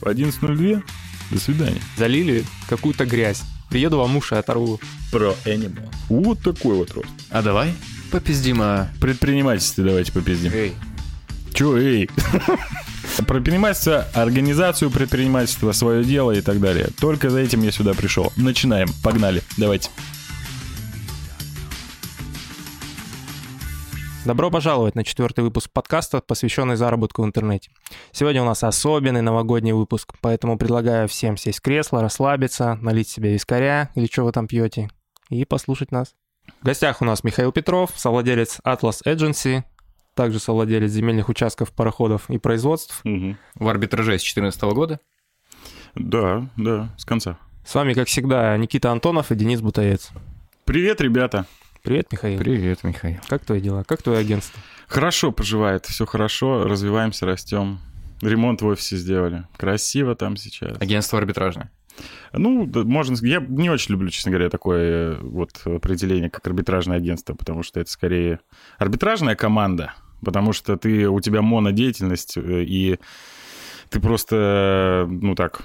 В 11.02. До свидания. Залили какую-то грязь. Приеду вам уши оторву. Про Animal. Вот такой вот рост. А давай попиздим о... Предпринимательстве давайте попиздим. Эй, Чё, эй? Предпринимательство, организацию предпринимательства, свое дело и так далее. Только за этим я сюда пришел. Начинаем. Погнали. Давайте. Добро пожаловать на четвертый выпуск подкаста, посвященный заработку в интернете. Сегодня у нас особенный новогодний выпуск, поэтому предлагаю всем сесть в кресло, расслабиться, налить себе вискаря или что вы там пьете, и послушать нас. В гостях у нас Михаил Петров, совладелец Atlas Agency, также совладелец земельных участков, пароходов и производств. в арбитраже с 2014 года. Да, да, с конца. С вами, как всегда, Никита Антонов и Денис Бутаец. Привет, ребята. Привет, Михаил. Привет, Михаил. Как твои дела? Как твое агентство? Хорошо поживает, все хорошо, развиваемся, растем. Ремонт в офисе сделали. Красиво там сейчас. Агентство арбитражное. Ну, да, можно... Я не очень люблю, честно говоря, такое э, вот определение, как арбитражное агентство, потому что это скорее арбитражная команда, потому что ты, у тебя монодеятельность, э, и ты просто, э, ну так,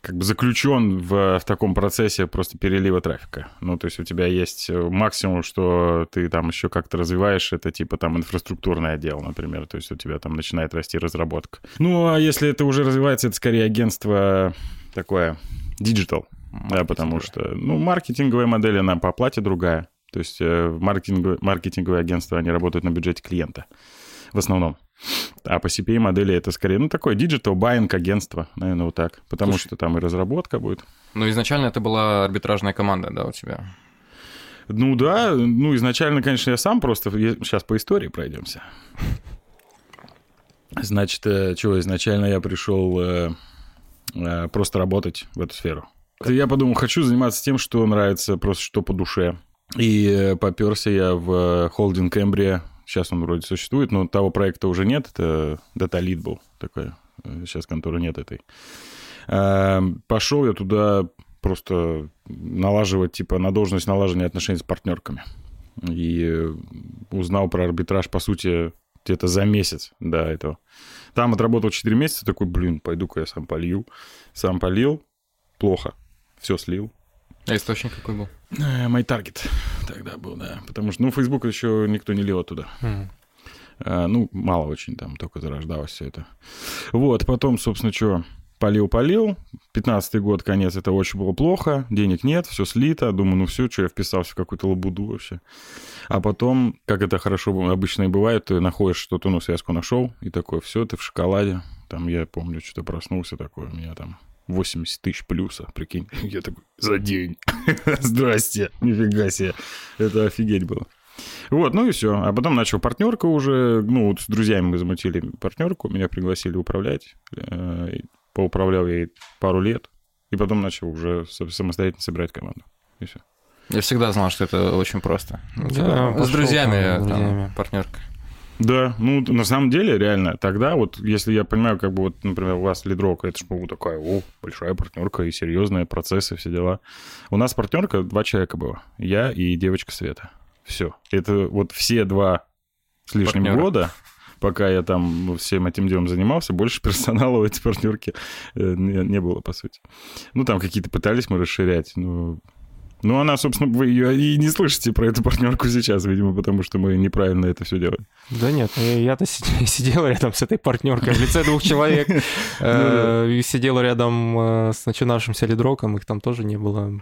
как бы заключен в, в таком процессе просто перелива трафика. Ну, то есть у тебя есть э, максимум, что ты там еще как-то развиваешь, это типа там инфраструктурный отдел, например, то есть у тебя там начинает расти разработка. Ну, а если это уже развивается, это скорее агентство такое digital, да, потому что, ну, маркетинговая модель, она по оплате другая. То есть э, маркетинговые, маркетинговые агентства, они работают на бюджете клиента в основном. А по CPA модели это скорее, ну, такое digital buying агентство, наверное, вот так. Потому Слушай. что там и разработка будет. Ну, изначально это была арбитражная команда, да, у тебя? Ну да, ну изначально, конечно, я сам просто... Сейчас по истории пройдемся. Значит, э, чего, изначально я пришел э, э, просто работать в эту сферу. Я подумал, хочу заниматься тем, что нравится, просто что по душе. И поперся я в холдинг Эмбрия. Сейчас он вроде существует, но того проекта уже нет. Это Data Lead был такой. Э, Сейчас конторы нет этой. Э, Пошел я туда просто налаживать, типа, на должность налаживания отношений с партнерками. И э, узнал про арбитраж, по сути, где-то за месяц до этого. Там отработал 4 месяца, такой, блин, пойду-ка я сам полью. Сам полил, плохо, все слил. А источник какой был? Мой таргет тогда был, да. Потому что, ну, Facebook еще никто не лил оттуда. М. А, ну, мало очень там, только зарождалось все это. Вот, потом, собственно, что, полил-полил. 15-й год, конец, это очень было плохо. Денег нет, все слито. Думаю, ну все, что я вписался в какую-то лабуду вообще. А потом, как это хорошо обычно и бывает, ты находишь что-то, ну, связку нашел, и такой, все, ты в шоколаде. Там я помню, что-то проснулся такой, у меня там 80 тысяч плюса, прикинь. Я такой, за день. Здрасте, нифига себе. Это офигеть было. Вот, ну и все. А потом начал партнерка уже. Ну, вот с друзьями мы замутили партнерку, меня пригласили управлять. Э, Поуправлял я ей пару лет. И потом начал уже самостоятельно собирать команду. И все. Я всегда знал, что это очень просто. Да, с друзьями, там, друзьями. партнерка. Да, ну, на самом деле, реально, тогда вот, если я понимаю, как бы вот, например, у вас лидровка, это же ну, такая, о, большая партнерка и серьезные процессы, все дела. У нас партнерка два человека было, я и девочка Света. Все. Это вот все два с лишним Партнера. года, пока я там всем этим делом занимался, больше персонала у этой партнерки э, не, не было, по сути. Ну, там какие-то пытались мы расширять, но... Ну, она, собственно, вы ее и не слышите про эту партнерку сейчас, видимо, потому что мы неправильно это все делали. Да нет, я-то си- сидел рядом с этой партнеркой в лице двух человек. Э, И сидел рядом э, с начинавшимся лидроком, их там тоже не было.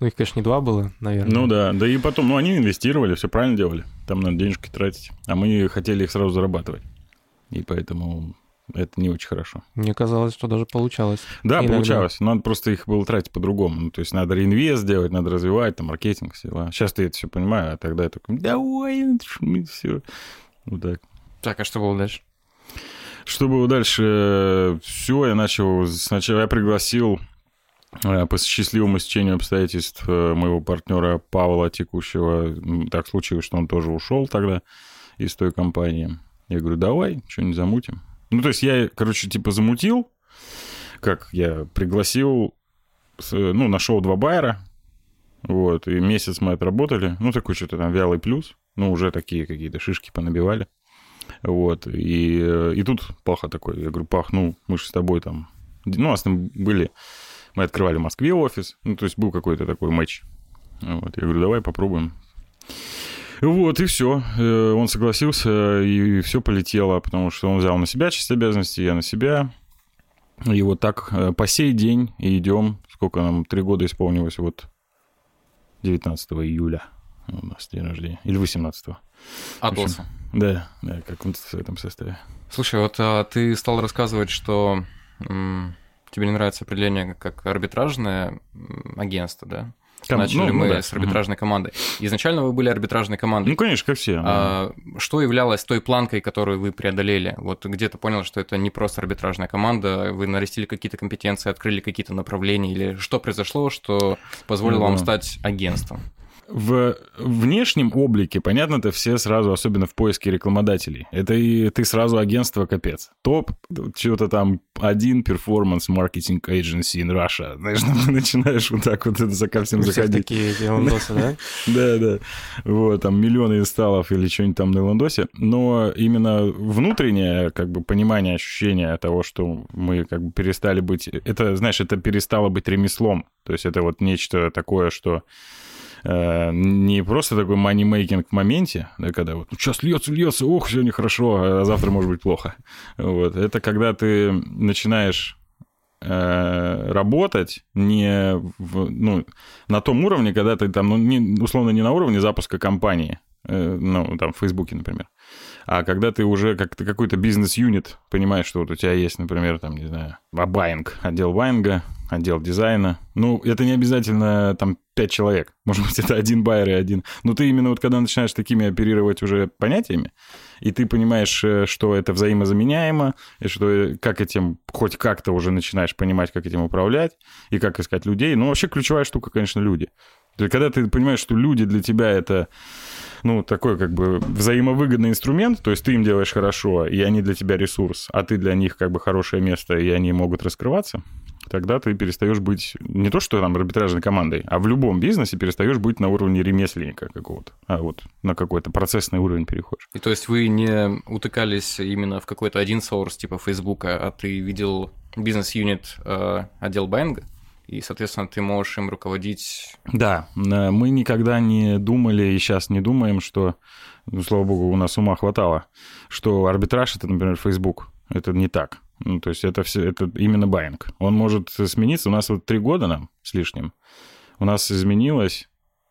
Ну, их, конечно, не два было, наверное. Ну да, да и потом, ну они инвестировали, все правильно делали. Там надо денежки тратить. А мы хотели их сразу зарабатывать. И поэтому это не очень хорошо. Мне казалось, что даже получалось. Да, Иногда. получалось. Надо просто их было тратить по-другому. Ну, то есть надо реинвест делать, надо развивать, там, маркетинг, все дела. Сейчас ты это все понимаю, а тогда я такой, давай, все. Вот так. Так, а что было дальше? Что было дальше? Все, я начал... Сначала я пригласил э, по счастливому стечению обстоятельств э, моего партнера Павла текущего. Так случилось, что он тоже ушел тогда из той компании. Я говорю, давай, что-нибудь замутим. Ну, то есть я, короче, типа замутил, как я пригласил, ну, нашел два байера, вот, и месяц мы отработали, ну, такой что-то там вялый плюс, ну, уже такие какие-то шишки понабивали. Вот, и, и тут Паха такой, я говорю, Пах, ну, мы же с тобой там Ну, у нас там были... Мы открывали в Москве офис, ну, то есть был какой-то такой матч. Вот, я говорю, давай попробуем. Вот, и все. Он согласился, и все полетело, потому что он взял на себя часть обязанностей, я на себя. И вот так э, по сей день и идем. Сколько нам? Три года исполнилось вот 19 июля у нас день рождения. Или 18-го. Атласа. Да, да, как он в этом составе. Слушай, вот а, ты стал рассказывать, что тебе не нравится определение как арбитражное агентство, да? Ком- Начали ну, мы ну да. с арбитражной командой. Изначально вы были арбитражной командой. Ну, конечно, как все. А, что являлось той планкой, которую вы преодолели? Вот где-то понял, что это не просто арбитражная команда, вы нарастили какие-то компетенции, открыли какие-то направления, или что произошло, что позволило Ну, вам да. стать агентством? В внешнем облике, понятно, это все сразу, особенно в поиске рекламодателей. Это и ты сразу агентство капец. Топ, что-то там один перформанс маркетинг agency in Russia. Знаешь, ты начинаешь вот так вот это за всем заходить. такие лондосы, да? Да, да. Вот, там миллионы инсталлов или что-нибудь там на Лондосе. Но именно внутреннее, как бы, понимание, ощущение того, что мы, как бы, перестали быть... Это, знаешь, это перестало быть ремеслом. То есть это вот нечто такое, что не просто такой манимейкинг в моменте, да, когда вот сейчас льется, льется, ох, сегодня хорошо, а завтра может быть плохо. Вот. Это когда ты начинаешь э, работать не в, ну, на том уровне, когда ты там, ну, не, условно, не на уровне запуска компании, э, ну, там, в Фейсбуке, например, а когда ты уже как то какой-то бизнес-юнит понимаешь, что вот у тебя есть, например, там, не знаю, баинг, отдел баинга, отдел дизайна. Ну, это не обязательно там пять человек. Может быть, это один байер и один. Но ты именно вот когда начинаешь такими оперировать уже понятиями, и ты понимаешь, э, что это взаимозаменяемо, и что э, как этим, хоть как-то уже начинаешь понимать, как этим управлять, и как искать людей. Ну, вообще ключевая штука, конечно, люди. Когда ты понимаешь, что люди для тебя это, ну, такой как бы взаимовыгодный инструмент, то есть ты им делаешь хорошо, и они для тебя ресурс, а ты для них как бы хорошее место, и они могут раскрываться, тогда ты перестаешь быть не то, что там арбитражной командой, а в любом бизнесе перестаешь быть на уровне ремесленника какого-то, а вот на какой-то процессный уровень переходишь. И то есть вы не утыкались именно в какой-то один соурс типа Фейсбука, а ты видел бизнес-юнит э, отдел Баинга, и, соответственно, ты можешь им руководить. Да, э, мы никогда не думали и сейчас не думаем, что, ну, слава богу, у нас ума хватало, что арбитраж это, например, Facebook. Это не так. Ну, то есть это все, это именно байинг. Он может смениться. У нас вот три года нам с лишним. У нас изменилось,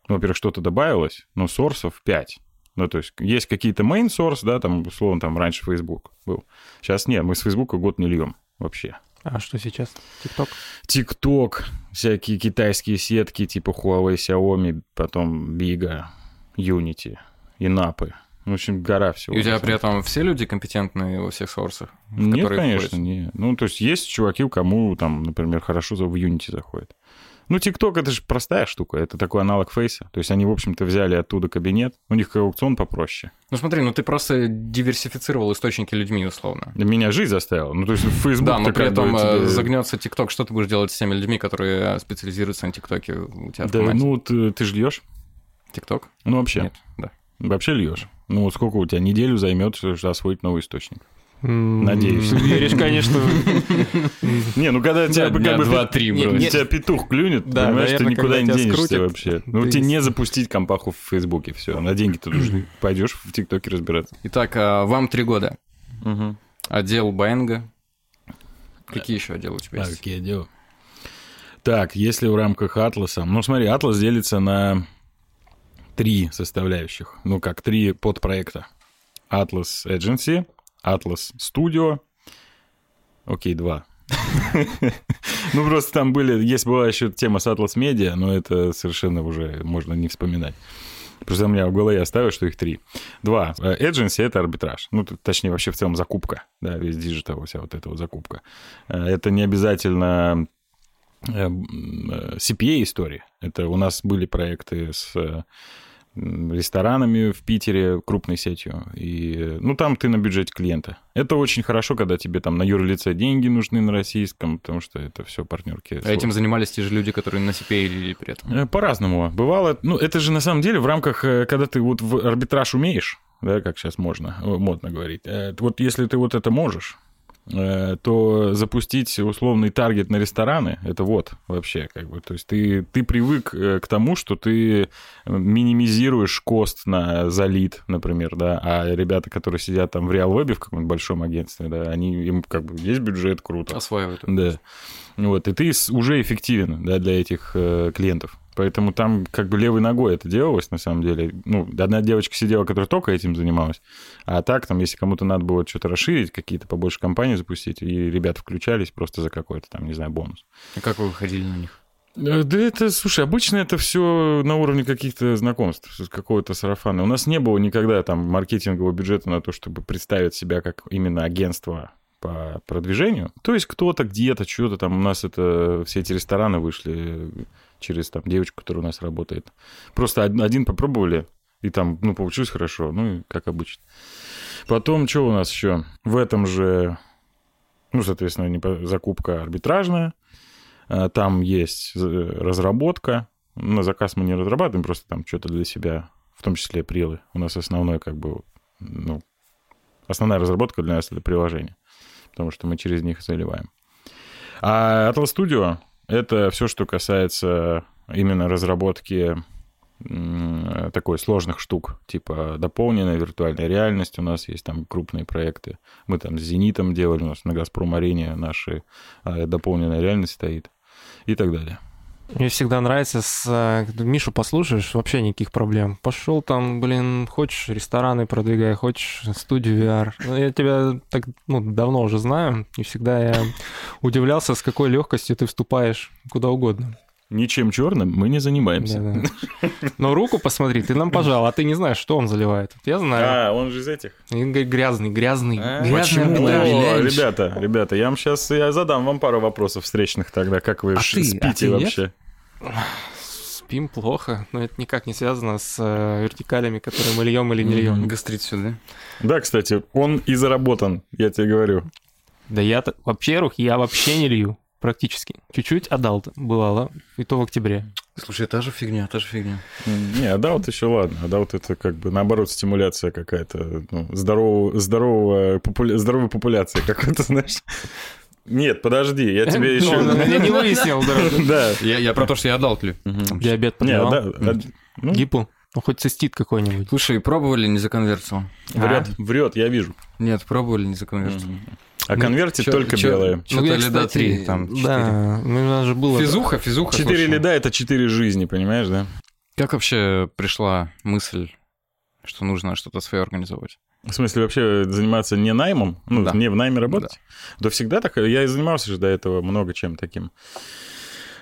ну, во-первых, что-то добавилось, но сорсов 5. Ну, то есть есть какие-то main source, да, там, условно, там раньше Facebook был. Сейчас нет, мы с Facebook год не льем вообще. А что сейчас? ТикТок? ТикТок, всякие китайские сетки типа Huawei, Xiaomi, потом Бига, Unity, Инапы. В общем, гора всего. И у тебя при этом все люди компетентные во всех сорсах? Нет, конечно, входят? не. Ну, то есть есть чуваки, кому там, например, хорошо в Unity заходит. Ну, ТикТок это же простая штука, это такой аналог Фейса. То есть они, в общем-то, взяли оттуда кабинет, у них аукцион попроще. Ну смотри, ну ты просто диверсифицировал источники людьми, условно. Меня жизнь заставила. Ну, то есть Facebook да, но при этом э, загнется ТикТок. Что ты будешь делать с теми людьми, которые специализируются на ТикТоке у тебя Да, ну, ты, ты же льешь? ТикТок? Ну, вообще. Нет, да. Вообще льешь. Ну, вот сколько у тебя неделю займет, чтобы освоить новый источник? Надеюсь. Веришь, конечно. Не, ну когда тебя как бы два-три, тебя петух клюнет, понимаешь, ты никуда не денешься вообще. Ну, ты- тебе не запустить компаху в Фейсбуке, все, на деньги-то нужны. Пойдешь в ТикТоке разбираться. Итак, а, вам три года. Отдел Баинга. Какие еще отделы у тебя А, есть? какие дела? Так, если в рамках Атласа... Ну, смотри, Атлас делится на три составляющих. Ну, как три подпроекта. Atlas Agency, Atlas Studio. Окей, два. Ну, просто там были... Есть была еще тема с Atlas Media, но это совершенно уже можно не вспоминать. Просто у меня в голове оставилось, что их три. Два. Э, Agency — это арбитраж. Ну, точнее, вообще в целом закупка. Да, весь digital, вся вот эта вот закупка. Э, Это не обязательно э, м, CPA-истории. Это у нас были проекты с ресторанами в Питере, крупной сетью. И, ну, там ты на бюджете клиента. Это очень хорошо, когда тебе там на юрлице деньги нужны на российском, потому что это все партнерки. А Этим занимались те же люди, которые на CPA или при этом. Э, По-разному. Бывало, ну, это же на самом деле в рамках, э, когда ты вот в арбитраж умеешь, да, как сейчас можно, э, модно говорить. Вот если ты вот это можешь, то запустить условный таргет на рестораны, это вот вообще как бы, то есть ты, ты привык э, к тому, что ты минимизируешь кост на залит, например, да, а ребята, которые сидят там в реал-вебе в каком-нибудь большом агентстве, да, они, им как бы есть бюджет, круто. Осваивают. Да. Вот, и ты уже эффективен, да, для этих э, клиентов. Поэтому там как бы левой ногой это делалось, на самом деле. Ну, одна девочка сидела, которая только этим занималась. А так, там, если кому-то надо было что-то расширить, какие-то побольше компании запустить, и ребята включались просто за какой-то там, не знаю, бонус. И как вы выходили на них? Э, Да это, слушай, обычно это все на уровне каких-то знакомств, какого-то сарафана. У нас не было никогда там маркетингового бюджета на то, чтобы представить себя как именно агентство по продвижению. То есть кто-то где-то, что-то там, у нас это, все эти рестораны вышли через там девочку, которая у нас работает. Просто од- один попробовали, и там, ну, получилось хорошо, ну, как обычно. Потом, что у нас еще? В этом же, ну, соответственно, не по- закупка арбитражная, А, там есть э, разработка, на заказ мы не разрабатываем, просто там что-то для себя, в том числе прилы. У нас основной, как бы, ну, основная разработка для нас это приложение, потому что мы через них заливаем. А Atlas Studio — это все, что касается именно разработки такой сложных штук, типа дополненная виртуальная реальность. У нас есть там крупные проекты. Мы там с «Зенитом» делали, у нас на «Газпром-арене» наши а, дополненная реальность стоит и так далее. Мне всегда нравится, с, э, Мишу послушаешь, вообще никаких проблем. Пошел там, блин, хочешь рестораны продвигай, хочешь студию VR. Ну, Я тебя так ну, давно уже знаю, и всегда я удивлялся, с какой легкостью ты вступаешь куда угодно. Ничем черным мы не занимаемся. Да-да. Но руку посмотри, ты нам пожал, а ты не знаешь, что он заливает. Я знаю. А, он же из этих. И Грязный, грязный, А, грязный почему? О, ребята, ребята, я вам сейчас я задам вам пару вопросов встречных тогда. Как вы А ты- а спите ты нет? Вообще? Спим плохо, но это никак не связано с э, вертикалями, которые мы льем или не льем. Гастрит сюда. Да, кстати, он и заработан, я тебе говорю. Да я, во-первых, я вообще не лью, практически. Чуть-чуть отдал бывало, и то в октябре. Слушай, та же фигня, та же фигня. Не, адаут еще ладно. Адаут это как бы наоборот стимуляция какая-то, ну, здорового, здорового, популя... здоровая популяция какая-то, знаешь. Нет, подожди, я тебе еще... Ну, Я не выяснил, да. Я, про то, что я отдал Диабет Не, подливал. да, а, ну, Гипу. Ну, хоть цистит какой-нибудь. Слушай, пробовали не законвертил? врет, врет, я вижу. Нет, пробовали не законвертил. А конвертит Чё- только чё- белые. Что-то я, лида кстати, 3, там, 4. Да, ну, у нас же было... Физуха, физуха. Четыре лида — это четыре жизни, понимаешь, да? Как вообще пришла мысль, что нужно что-то свое организовать? В смысле, вообще заниматься не наймом? Ну, Да. не в найме работать? Да. всегда так. Я и занимался же до этого много чем таким.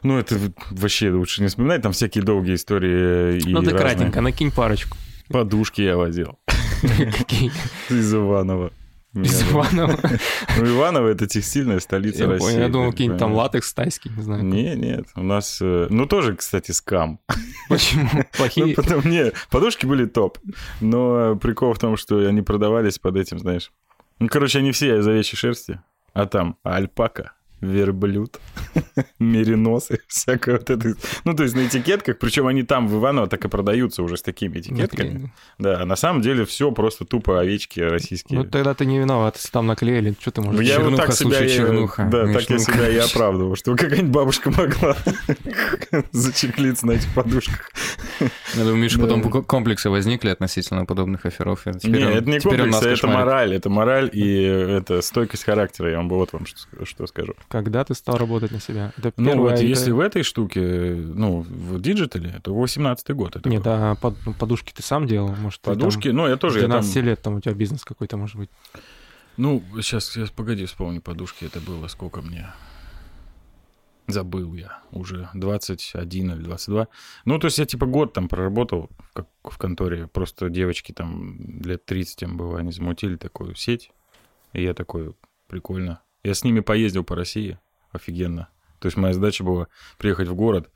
Ну, это вообще лучше не вспоминать. Там всякие долгие истории и Ну, ты разные. кратенько, накинь парочку. Подушки я возил из Иванова. Из. Иванова. Ну, Иваново — это текстильная столица Я России. понял, я думал, какие-нибудь там латекс тайский, не знаю. Не, нет, у нас... э, Ну, тоже, кстати, скам. Почему? Ну, Плохие. потом, не, подушки были топ. Но прикол в том, что они продавались под этим, знаешь. Ну, короче, они все из овечьей шерсти. А там альпака, верблюд, мериносы, всякое вот это. Ну, то есть на этикетках, причем они там в Иваново так и продаются уже с такими этикетками. Наклеили. Да, а на самом деле все просто тупо овечки российские. Ну, тогда ты не виноват, если там наклеили. Что ты Ну, можешь я вот так себя, слушай, и- чернуха. да, так я ну, себя и короче. оправдывал, что какая-нибудь бабушка могла зачеклиться на этих подушках. Я думаю, Миша, потом комплексы возникли относительно подобных аферов. теперь не, он- это не теперь он комплекс, нас это кошмарит. мораль. Это мораль и это стойкость характера. Я вам вот вам что, что скажу. Когда ты стал работать на себя? Это Ну первое, вот это- если в этой штуке, ну, в digital е, то 18-й год. Это Нет, а под- подушки ты сам делал? Может, ты там Подушки, ну, я тоже, я там... 12 лет там у тебя бизнес какой-то может быть. Ну, сейчас, сейчас, погоди, вспомни, подушки, это было сколько мне? Забыл я уже, 21 или 22. Ну, то есть я типа год там проработал как в конторе, просто девочки там лет 30 им было, они замутили такую сеть, и я такой, прикольно. Я с ними поездил по России, офигенно. То есть моя задача была приехать в город,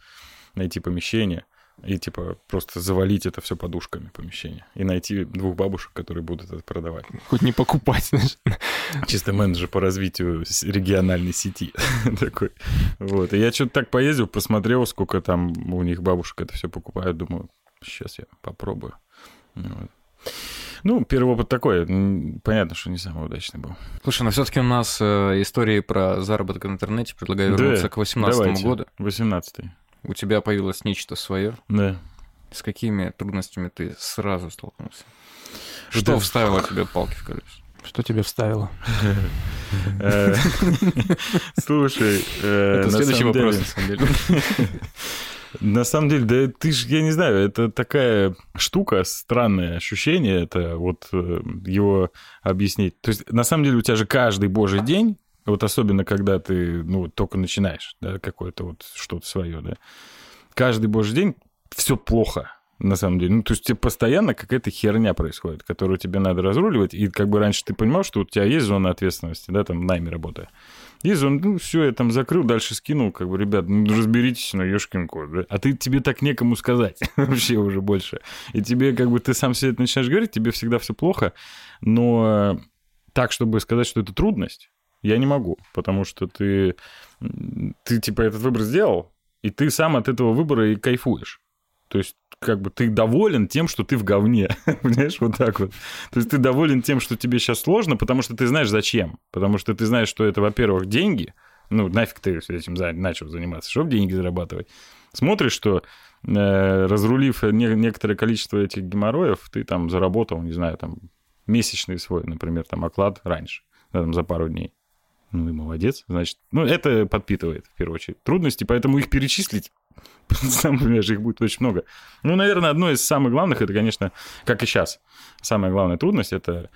найти помещение, и типа просто завалить это все подушками помещение. И найти двух бабушек, которые будут это продавать. Хоть не покупать, знаешь. Чисто менеджер по развитию региональной сети такой. Вот. И я что-то так поездил, посмотрел, сколько там у них бабушек это все покупают. Думаю, сейчас я попробую. Вот. Ну, первый опыт такой. Понятно, что не самый удачный был. Слушай, но все-таки у нас э, истории про заработок в интернете. Предлагаю Да, вернуться к 18 Давайте. году. 18 У тебя появилось нечто свое. Да. С какими трудностями ты сразу столкнулся? Да. Что вставило тебе палки в колеса? Что тебе вставило? Э, Слушай, э, Это на следующий самом вопрос, деле- на самом деле. На самом деле, да ты ж, я не знаю, это такая штука, странное ощущение, это вот э, его объяснить. То есть, на самом деле, у тебя же каждый божий день, вот особенно когда ты, ну, только начинаешь, да, какое-то вот что-то свое, да, каждый божий день все плохо, на самом деле. Ну, то есть, тебе постоянно какая-то херня происходит, которую тебе надо разруливать, и как бы раньше ты понимал, что у тебя есть зона ответственности, да, там, найме работая. Есть зона, ну, все, я там закрыл, дальше скинул, как бы, ребят, ну, разберитесь, ну, ёшкин кот, да? А ты, тебе так некому сказать вообще уже больше. И тебе, как бы, ты сам себе это начинаешь говорить, тебе всегда все плохо, но так, чтобы сказать, что это трудность, я не могу, потому что ты, ты, типа, этот выбор сделал, и ты сам от этого выбора и кайфуешь. То есть, как бы ты доволен тем, что ты в говне. Понимаешь, вот так вот. То есть ты доволен тем, что тебе сейчас сложно, потому что ты знаешь зачем. Потому что ты знаешь, что это, во-первых, деньги. Ну, нафиг ты этим начал заниматься, чтобы деньги зарабатывать. Смотришь, что э, разрулив не- некоторое количество этих геморроев, ты там заработал, не знаю, там месячный свой, например, там оклад раньше, там, за пару дней. Ну, и молодец, значит. Ну, это подпитывает, в первую очередь, трудности, поэтому их перечислить, сам понимаешь, их будет очень много. Ну, наверное, одно из самых главных, это, конечно, как и сейчас, самая главная трудность – это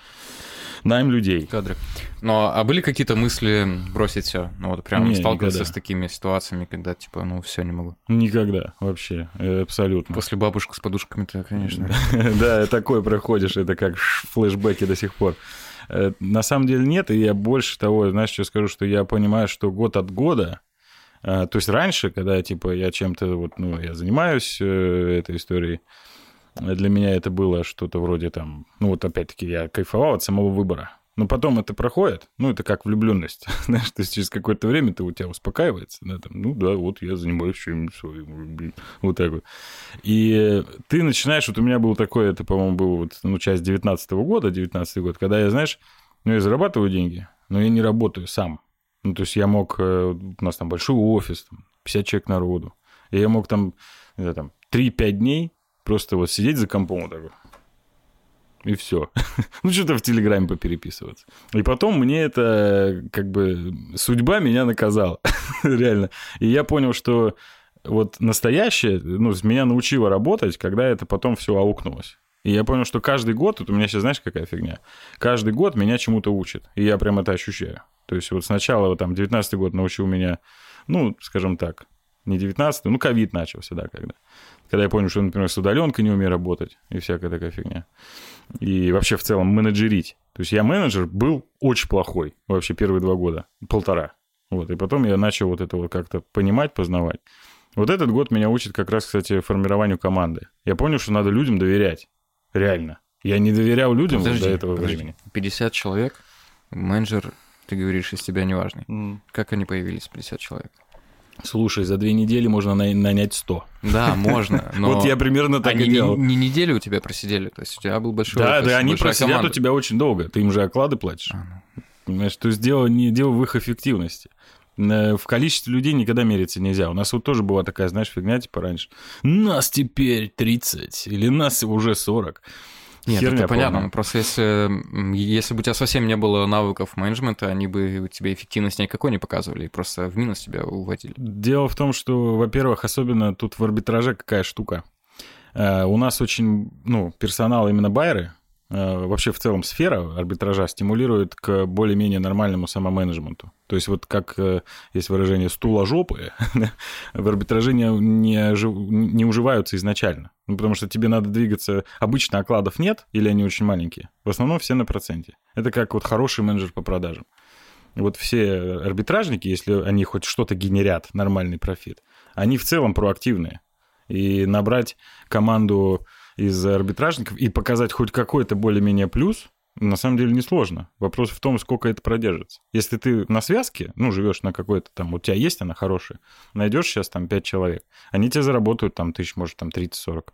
найм людей. Кадры. Но, а были какие-то мысли бросить все? Ну, вот прям Не, сталкиваться никогда. с такими ситуациями, когда, типа, ну, все, не могу. Никогда вообще, э, абсолютно. После бабушек с подушками-то, конечно. Да, такое проходишь, это как флешбеки до сих пор. Э, На самом деле нет, и я больше того, знаешь, что скажу, что я понимаю, что год от года, э, то есть раньше, когда, типа, я чем-то, вот, ну, я занимаюсь э, этой историей, для меня это было что-то вроде там, ну, вот опять-таки я кайфовал от самого выбора. Но потом это проходит, ну, это как влюбленность, знаешь, то есть через какое-то время ты у тебя успокаивается, да, там, ну, да, вот я занимаюсь чем-нибудь своим, вот так вот. И ты начинаешь, вот у меня был такой, это, по-моему, был вот, ну, часть 19 года, 19 год, когда я, знаешь, ну, я зарабатываю деньги, но я не работаю сам. Ну, то есть я мог, э, у нас там большой офис, там, 50 человек народу, и я мог там, не знаю, там, 3-5 дней просто вот сидеть за компом вот так вот. И все. ну, что-то в Телеграме попереписываться. И потом мне это, как бы, судьба меня наказала. Реально. И я понял, что вот настоящее, ну, меня научило работать, когда это потом все аукнулось. И я понял, что каждый год, вот у меня сейчас, знаешь, какая фигня? Каждый год меня чему-то учат. И я прям это ощущаю. То есть вот сначала, вот там, 19 год научил меня, ну, скажем так, не 19 ну, ковид начался, да, когда. Когда я понял, что, например, с удаленкой не умею работать и всякая такая фигня. И вообще в целом менеджерить. То есть я менеджер был очень плохой вообще первые два года, полтора. Вот, и потом я начал вот это вот как-то понимать, познавать. Вот этот год меня учит как раз, кстати, формированию команды. Я понял, что надо людям доверять. Реально. Я не доверял людям вот Подожди, до этого подожди. времени. 50 человек, менеджер, ты говоришь, из тебя неважный. Как они появились, 50 человек? Слушай, за две недели можно на- нанять 100. Да, можно, но... Вот я примерно так они и не, делал. не неделю у тебя просидели, то есть у тебя был большой Да, офис, да, они просидят команда. у тебя очень долго. Ты им же оклады платишь. А, ну. Понимаешь, то есть дело не дело в их эффективности. Э, В количестве людей никогда мериться нельзя. У нас вот тоже была такая, знаешь, фигня, типа раньше. Нас теперь 30, или нас уже 40. Нет, Херня это понятно. полная. Просто если, если бы у тебя совсем не было навыков менеджмента, они бы у тебя эффективность никакой не показывали, и просто в минус тебя уводили. Дело в том, что, во-первых, особенно тут в арбитраже какая штука. Э, У нас очень, ну, персонал именно байеры, э, вообще в целом сфера арбитража стимулирует к более-менее нормальному самоменеджменту. То есть вот как э, есть выражение «стула жопы», в арбитраже не, не, не уживаются изначально. Ну, потому что тебе надо двигаться... Обычно окладов нет или они очень маленькие. В основном все на проценте. Это как вот хороший менеджер по продажам. Вот все арбитражники, если они хоть что-то генерят, нормальный профит, они в целом проактивные. И набрать команду из арбитражников и показать хоть какой-то более-менее плюс, на самом деле несложно. Вопрос в том, сколько это продержится. Если ты на связке, ну, живешь на какой-то там, у тебя есть она хорошая, найдешь сейчас там 5 человек, они тебе заработают там тысяч, может, там 30-40.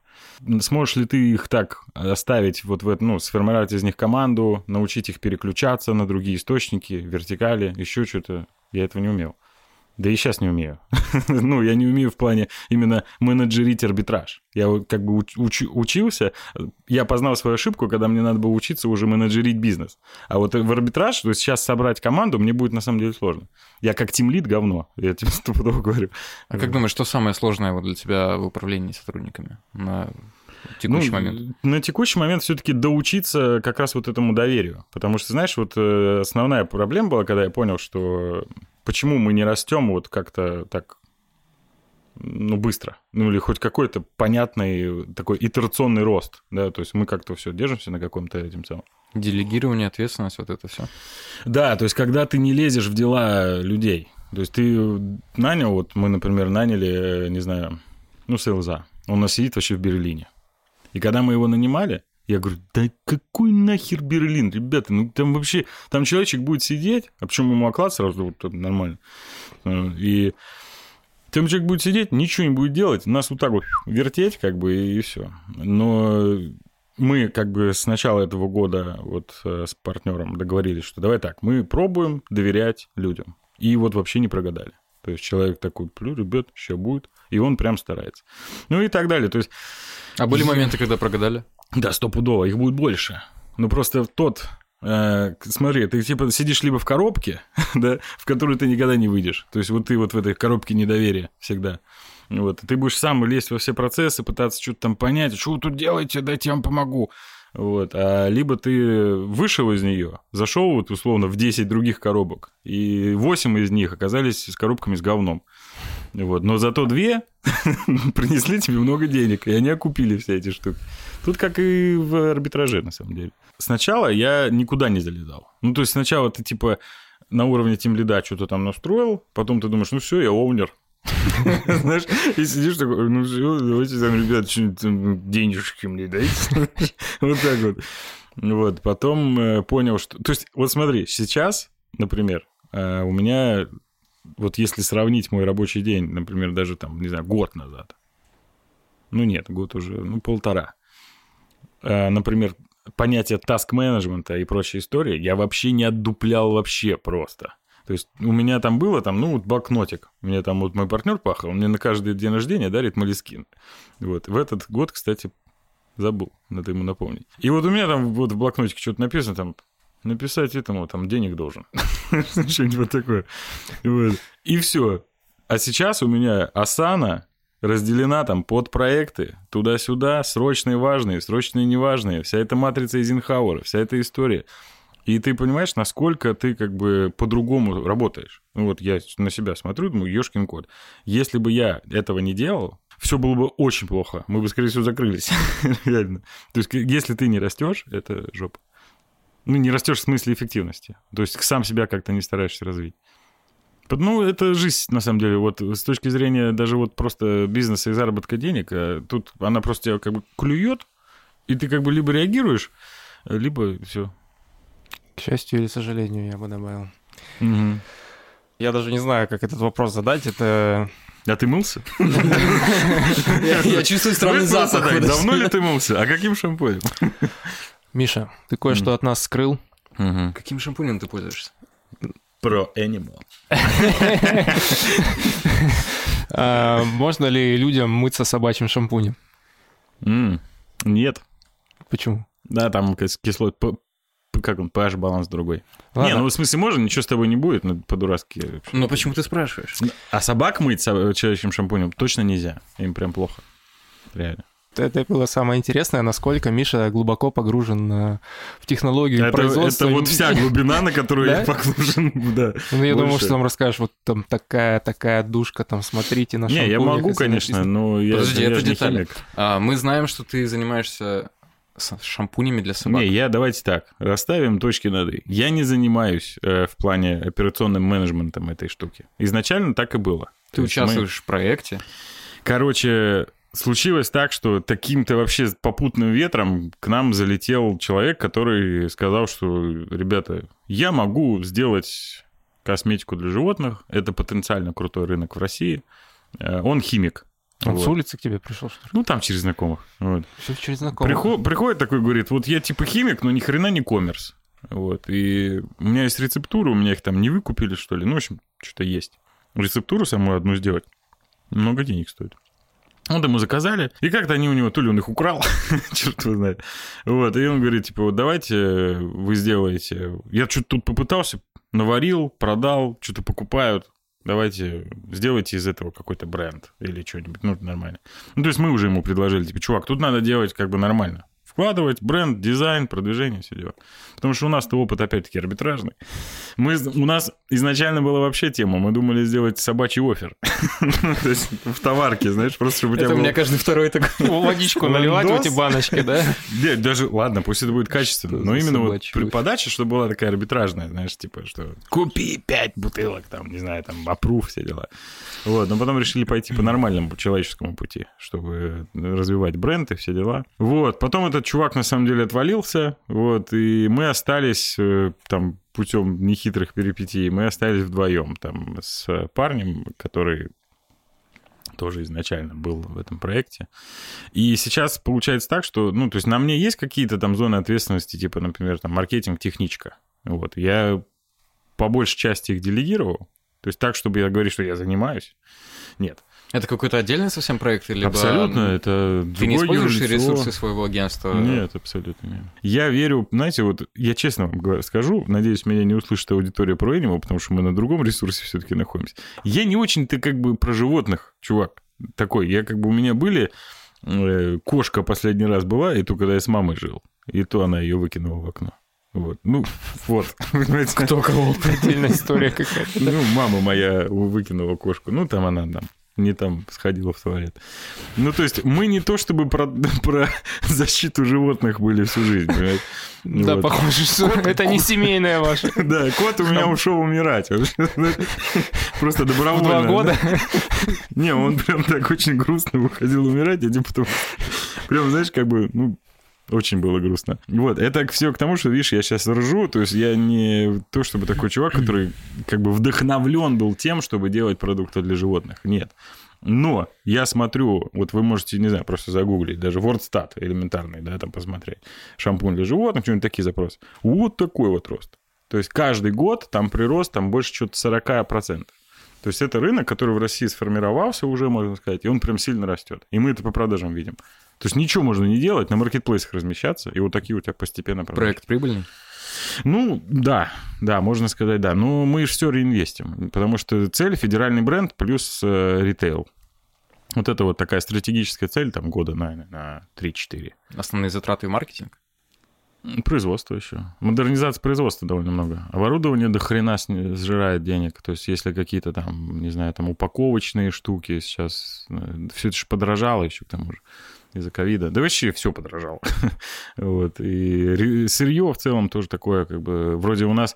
Сможешь ли ты их так оставить, вот в это, ну, сформировать из них команду, научить их переключаться на другие источники, вертикали, еще что-то? Я этого не умел. Да и сейчас не умею. ну, я не умею в плане именно менеджерить арбитраж. Я как бы уч, учился, я познал свою ошибку, когда мне надо было учиться уже менеджерить бизнес. А вот в арбитраж, то есть сейчас собрать команду, мне будет на самом деле сложно. Я как тимлид говно, я тебе стопудово говорю. А как думаешь, что самое сложное вот для тебя в управлении сотрудниками на текущий ну, момент? На текущий момент все-таки доучиться как раз вот этому доверию. Потому что, знаешь, вот э, основная проблема была, когда я понял, что почему мы не растем вот как-то так ну, быстро. Ну, или хоть какой-то понятный такой итерационный рост, да, то есть мы как-то все держимся на каком-то этим самом. Делегирование, ответственность, вот это все. Да, то есть когда ты не лезешь в дела людей, то есть ты нанял, вот мы, например, наняли, не знаю, ну, Сейлза, он у нас сидит вообще в Берлине. И когда мы его нанимали, я говорю, да какой нахер Берлин, ребята, ну там вообще, там человечек будет сидеть, а почему ему оклад сразу вот нормально, э, и там человек будет сидеть, ничего не будет делать, нас вот так вот вертеть, как бы, и все. Но мы как бы с начала этого года вот э, с партнером договорились, что давай так, мы пробуем доверять людям. И вот вообще не прогадали. То есть человек такой, плю, ребят, сейчас будет. И он прям старается. Ну и так далее. То есть... А были моменты, когда прогадали? Да, стопудово, их будет больше. Ну, просто тот э, смотри, ты типа сидишь либо в коробке, да, в которую ты никогда не выйдешь. То есть вот ты вот в этой коробке недоверия всегда. Вот, ты будешь сам лезть во все процессы, пытаться что-то там понять, что вы тут делаете, дайте я вам помогу. Вот. А либо ты вышел из нее, зашел вот условно в 10 других коробок, и 8 из них оказались с коробками с говном. Вот. Но зато две принесли тебе много денег, и они окупили все эти штуки. Тут как и в арбитраже, на самом деле. Сначала я никуда не залезал. Ну, то есть сначала ты типа на уровне тем лида что-то там настроил, потом ты думаешь, ну все, я овнер, знаешь, и сидишь такой, ну все, давайте там, ребят, что-нибудь денежки мне дайте. вот так вот. Вот, потом э, понял, что... То есть, вот смотри, сейчас, например, э, у меня, вот если сравнить мой рабочий день, например, даже там, не знаю, год назад, ну нет, год уже, ну полтора, э, например, понятие таск-менеджмента и прочие истории я вообще не отдуплял вообще просто. То есть у меня там было там, ну, вот блокнотик. У меня там вот мой партнер пахал, он мне на каждый день рождения дарит молескин. Вот. В этот год, кстати, забыл, надо ему напомнить. И вот у меня там вот в блокнотике что-то написано, там, написать этому, там, денег должен. Что-нибудь вот такое. И все. А сейчас у меня Асана разделена там под проекты, туда-сюда, срочные, важные, срочные, неважные. Вся эта матрица Эйзенхауэра, вся эта история. И ты понимаешь, насколько ты как бы по-другому работаешь. Ну вот я на себя смотрю, думаю, ешкин код. Если бы я этого не делал, все было бы очень плохо. Мы бы, скорее всего, закрылись. Реально. То есть, если ты не растешь, это жопа. Ну, не растешь в смысле эффективности. То есть, сам себя как-то не стараешься развить. Ну, это жизнь, на самом деле. Вот с точки зрения даже вот просто бизнеса и заработка денег, э, тут она просто тебя как бы клюет, и ты как бы либо реагируешь, либо все, к счастью или сожалению, я бы добавил. Угу. Я даже не знаю, как этот вопрос задать. Это а ты мылся? Я чувствую странный запах. Давно ли ты мылся? А каким шампунем? Миша, ты кое-что от нас скрыл. Каким шампунем ты пользуешься? Про Animal. А, можно ли людям мыться собачьим шампунем? Нет. Почему? Да, там кислот как он, pH баланс другой. Ладно. Не, ну в смысле можно, ничего с тобой не будет, ну по-дурацки. Ну почему ты спрашиваешь? А собак мыть человеческим шампунем точно нельзя, им прям плохо, реально. Это было самое интересное, насколько Миша глубоко погружен в технологию это, производства. Это вот вся глубина, на которую я погружен, да. Ну, я думаю, что там расскажешь, вот там такая, такая душка, там, смотрите на Не, я могу, конечно, но я Подожди, это детали. А, мы знаем, что ты занимаешься с шампунями для собак? Не, я давайте так, расставим точки над «и». Я не занимаюсь э, в плане операционным менеджментом этой штуки. Изначально так и было. Ты То участвуешь мы... в проекте? Короче, случилось так, что таким-то вообще попутным ветром к нам залетел человек, который сказал, что, ребята, я могу сделать косметику для животных, это потенциально крутой рынок в России. Э, он химик. Он Вот. с улицы к тебе пришел, что ли? Ну, там через знакомых. Вот. Всё через знакомых. Прихо- приходит такой, говорит, вот я типа химик, но ни хрена не коммерс. Вот. И у меня есть рецептура, у меня их там не выкупили, что ли. Ну, в общем, что-то есть. Рецептуру саму одну сделать много денег стоит. Вот ему заказали, и как-то они у него, то ли он их украл, черт его знает. Вот, и он говорит, типа, вот давайте вы сделаете... Я что-то тут попытался, наварил, продал, что-то покупают, давайте сделайте из этого какой-то бренд или что-нибудь, ну, нормально. Ну, то есть мы уже ему предложили, типа, чувак, тут надо делать как бы нормально. Вкладывать бренд, дизайн, продвижение, все дела. Потому что у нас-то опыт, опять-таки, арбитражный. Мы, у нас изначально была вообще тема, мы думали сделать собачий офер. То есть в товарке, знаешь, просто чтобы у тебя Это у меня каждый второй такой. Водичку наливать в эти баночки, да? Нет, даже, ладно, пусть это будет качественно, но именно вот при подаче, чтобы была такая арбитражная, знаешь, типа, что купи пять бутылок, там, не знаю, там, опруф, все дела. Вот, но потом решили пойти по нормальному человеческому пути, чтобы развивать бренд и все дела. Вот, потом этот чувак на самом деле отвалился, вот, и мы остались э, там путем нехитрых перипетий, мы остались вдвоем там с парнем, который тоже изначально был в этом проекте. И сейчас получается так, что, ну, то есть на мне есть какие-то там зоны ответственности, типа, например, там, маркетинг, техничка. Вот, я по большей части их делегировал. То есть так, чтобы я говорил, что я занимаюсь. Нет. Это какой-то отдельный совсем проект? Либо абсолютно, это Ты не используешь юрлицо. ресурсы своего агентства? Нет, абсолютно нет. Я верю, знаете, вот я честно вам скажу, надеюсь, меня не услышит аудитория про Animal, потому что мы на другом ресурсе все-таки находимся. Я не очень-то как бы про животных, чувак, такой. Я как бы у меня были... э, кошка последний раз была, и то, когда я с мамой жил. И то она ее выкинула в окно. Вот. Ну, вот. Кто кого? Отдельная история какая-то. Ну, мама моя выкинула кошку. Ну, там она там не там сходила в туалет. Ну, то есть мы не то чтобы про, про защиту животных были всю жизнь, понимаете? Да, Вот. похоже, что это не семейная ваша. Да, кот у меня ушел умирать. Просто добровольно. два года. да. Не, он прям так очень грустно выходил умирать, и типа там... Прям, знаешь, как бы, ну, очень было грустно. Вот, это все к тому, что, видишь, я сейчас ржу, то есть я не то, чтобы такой чувак, который как бы вдохновлен был тем, чтобы делать продукты для животных. Нет. Но я смотрю, вот вы можете, не знаю, просто загуглить, даже WordStat элементарный, да, там посмотреть, шампунь для животных, что-нибудь такие запросы. Вот такой вот рост. То есть каждый год там прирост там больше чего-то 40%. То есть это рынок, который в России сформировался уже, можно сказать, и он прям сильно растет. И мы это по продажам видим. То есть ничего можно не делать, на маркетплейсах размещаться, и вот такие у тебя постепенно продажи. Проект прибыльный? Ну, да, да, можно сказать, да. Но мы же все реинвестим, потому что цель федеральный бренд плюс э, ритейл. Вот это вот такая стратегическая цель, там, года, наверное, на 3-4. Основные затраты и маркетинг? Производство еще. Модернизация производства довольно много. Оборудование до хрена сжирает денег. То есть, если какие-то там, не знаю, там упаковочные штуки сейчас, все это же подорожало еще к тому же из-за ковида. Да вообще все подорожало. вот. И сырье в целом тоже такое, как бы, вроде у нас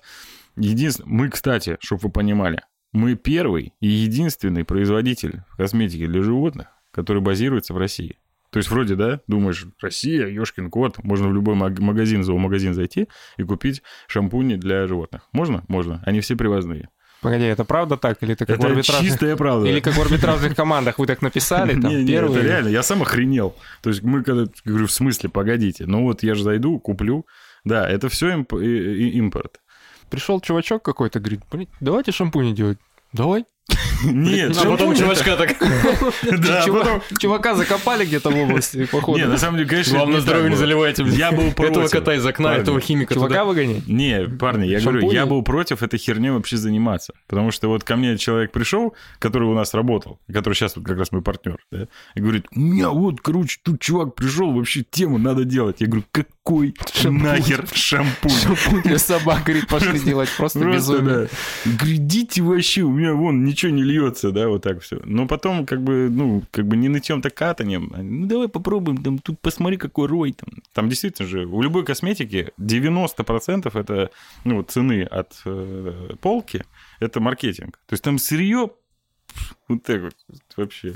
единственное... Мы, кстати, чтобы вы понимали, мы первый и единственный производитель косметики для животных, который базируется в России. То есть вроде, да, думаешь, Россия, ёшкин кот, можно в любой маг- магазин, зоомагазин зайти и купить шампуни для животных. Можно? Можно. Они все привозные. Погоди, это правда так? Или это как в Это арбитражных... чистая правда. Или как в арбитражных командах вы так написали, там, не, не, первый... это реально, я сам охренел. То есть мы когда, говорю, в смысле, погодите, ну вот я же зайду, куплю. Да, это все импорт. Пришел чувачок какой-то, говорит, блин, давайте шампуни делать. Давай. Нет, А потом чувачка так... Да, Чува- потом- Чувака закопали где-то в области, походу. Не, на самом деле, конечно, Главное, не так здоровье не заливайте. Я был Этого против. кота из окна, этого химика Чувака выгонять? Не, парни, я говорю, я был против этой херней вообще заниматься. Потому что вот ко мне человек пришел, который у нас работал, который сейчас вот как раз мой партнер, да, и говорит, у меня вот, короче, тут чувак пришел, вообще тему надо делать. Я говорю, какой нахер шампунь? Шампунь для собак, говорит, пошли делать. Просто безумие. Грядите вообще, у меня вон ничего не льется, да, вот так все. Но потом, как бы, ну, как бы не нытьем, так катанием. Ну, давай попробуем, там, тут посмотри, какой рой там. Там действительно же, у любой косметики 90% это, ну, цены от э, полки, это маркетинг. То есть там сырье, вот так вот, вообще.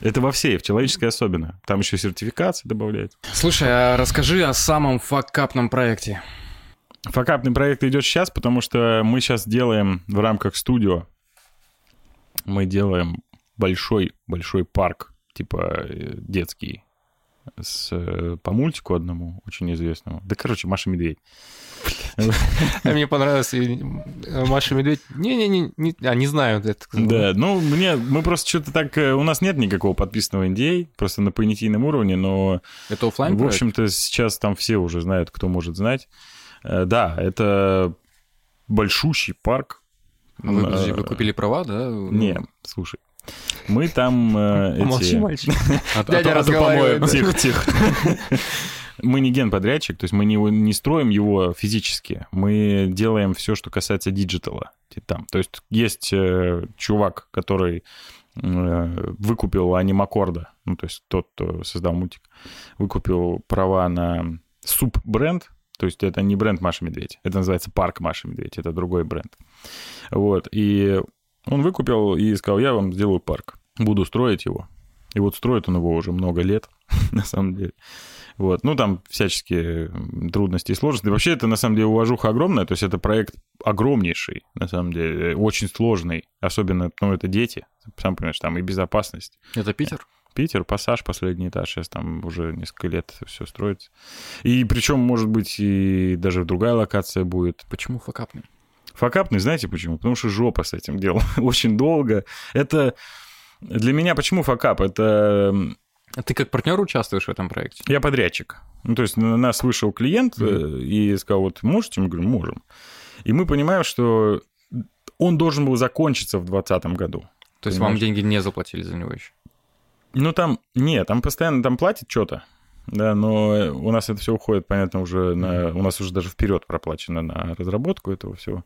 Это во всей, в человеческой особенно. Там еще сертификации добавляют. Слушай, а расскажи о самом факапном проекте. Факапный проект идет сейчас, потому что мы сейчас делаем в рамках студио, мы делаем большой-большой парк, типа э, детский, с, э, по мультику одному, очень известному. Да, короче, Маша Медведь. А мне понравилось и Маша Медведь. Не-не-не, не, а не знаю. Да, ну мне, мы просто что-то так, э, у нас нет никакого подписанного NDA, просто на понятийном уровне, но... Это офлайн В общем-то, сейчас там все уже знают, кто может знать. Э, да, это большущий парк. А вы, подожди, вы купили права, да? Не, слушай. Мы там э, Молчи, эти... мальчик. А, Дядя а, а, разговаривает. Тихо, тихо. Мы не генподрядчик, то есть мы не, не строим его физически, мы делаем все, что касается digital а там. То есть есть э, чувак, который э, выкупил анимакорда, ну, то есть тот, кто создал мультик, выкупил права на суп-бренд, то есть это не бренд Маша Медведь, это называется парк Маша Медведь, это другой бренд. Вот, и он выкупил и сказал, я вам сделаю парк, буду строить его. И вот строит он его уже много лет, на самом деле. Вот. Ну, там всяческие трудности и сложности. Вообще, это, на самом деле, уважуха огромная. То есть, это проект огромнейший, на самом деле, очень сложный. Особенно, ну, это дети. Сам понимаешь, там и безопасность. Это Питер? Питер, пассаж, последний этаж, сейчас там уже несколько лет все строится. И причем, может быть, и даже другая локация будет. Почему факапный? Факапный, знаете почему? Потому что жопа с этим делом. Очень долго. Это для меня почему факап? Это а ты как партнер участвуешь в этом проекте? Я подрядчик. Ну, то есть на нас вышел клиент mm-hmm. и сказал, вот можете? Мы говорим, можем. И мы понимаем, что он должен был закончиться в 2020 году. То есть вам деньги не заплатили за него еще? Ну, там, нет, там постоянно там платят что-то, да, но у нас это все уходит, понятно, уже на... У нас уже даже вперед проплачено на разработку этого всего.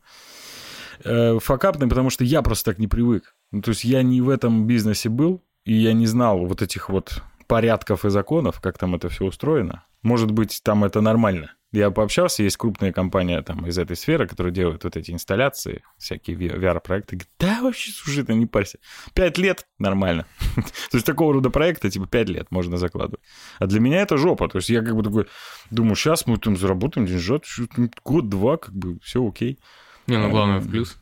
Э, факапный, потому что я просто так не привык. Ну, то есть я не в этом бизнесе был, и я не знал вот этих вот порядков и законов, как там это все устроено. Может быть, там это нормально. Я пообщался, есть крупная компания там из этой сферы, которая делает вот эти инсталляции, всякие VR-проекты. Да, вообще, слушай, это не парься. Пять лет нормально. То есть такого рода проекта, типа, пять лет можно закладывать. А для меня это жопа. То есть я как бы такой, думаю, сейчас мы там заработаем деньжат, год-два, как бы все окей. Не, ну главное в плюс.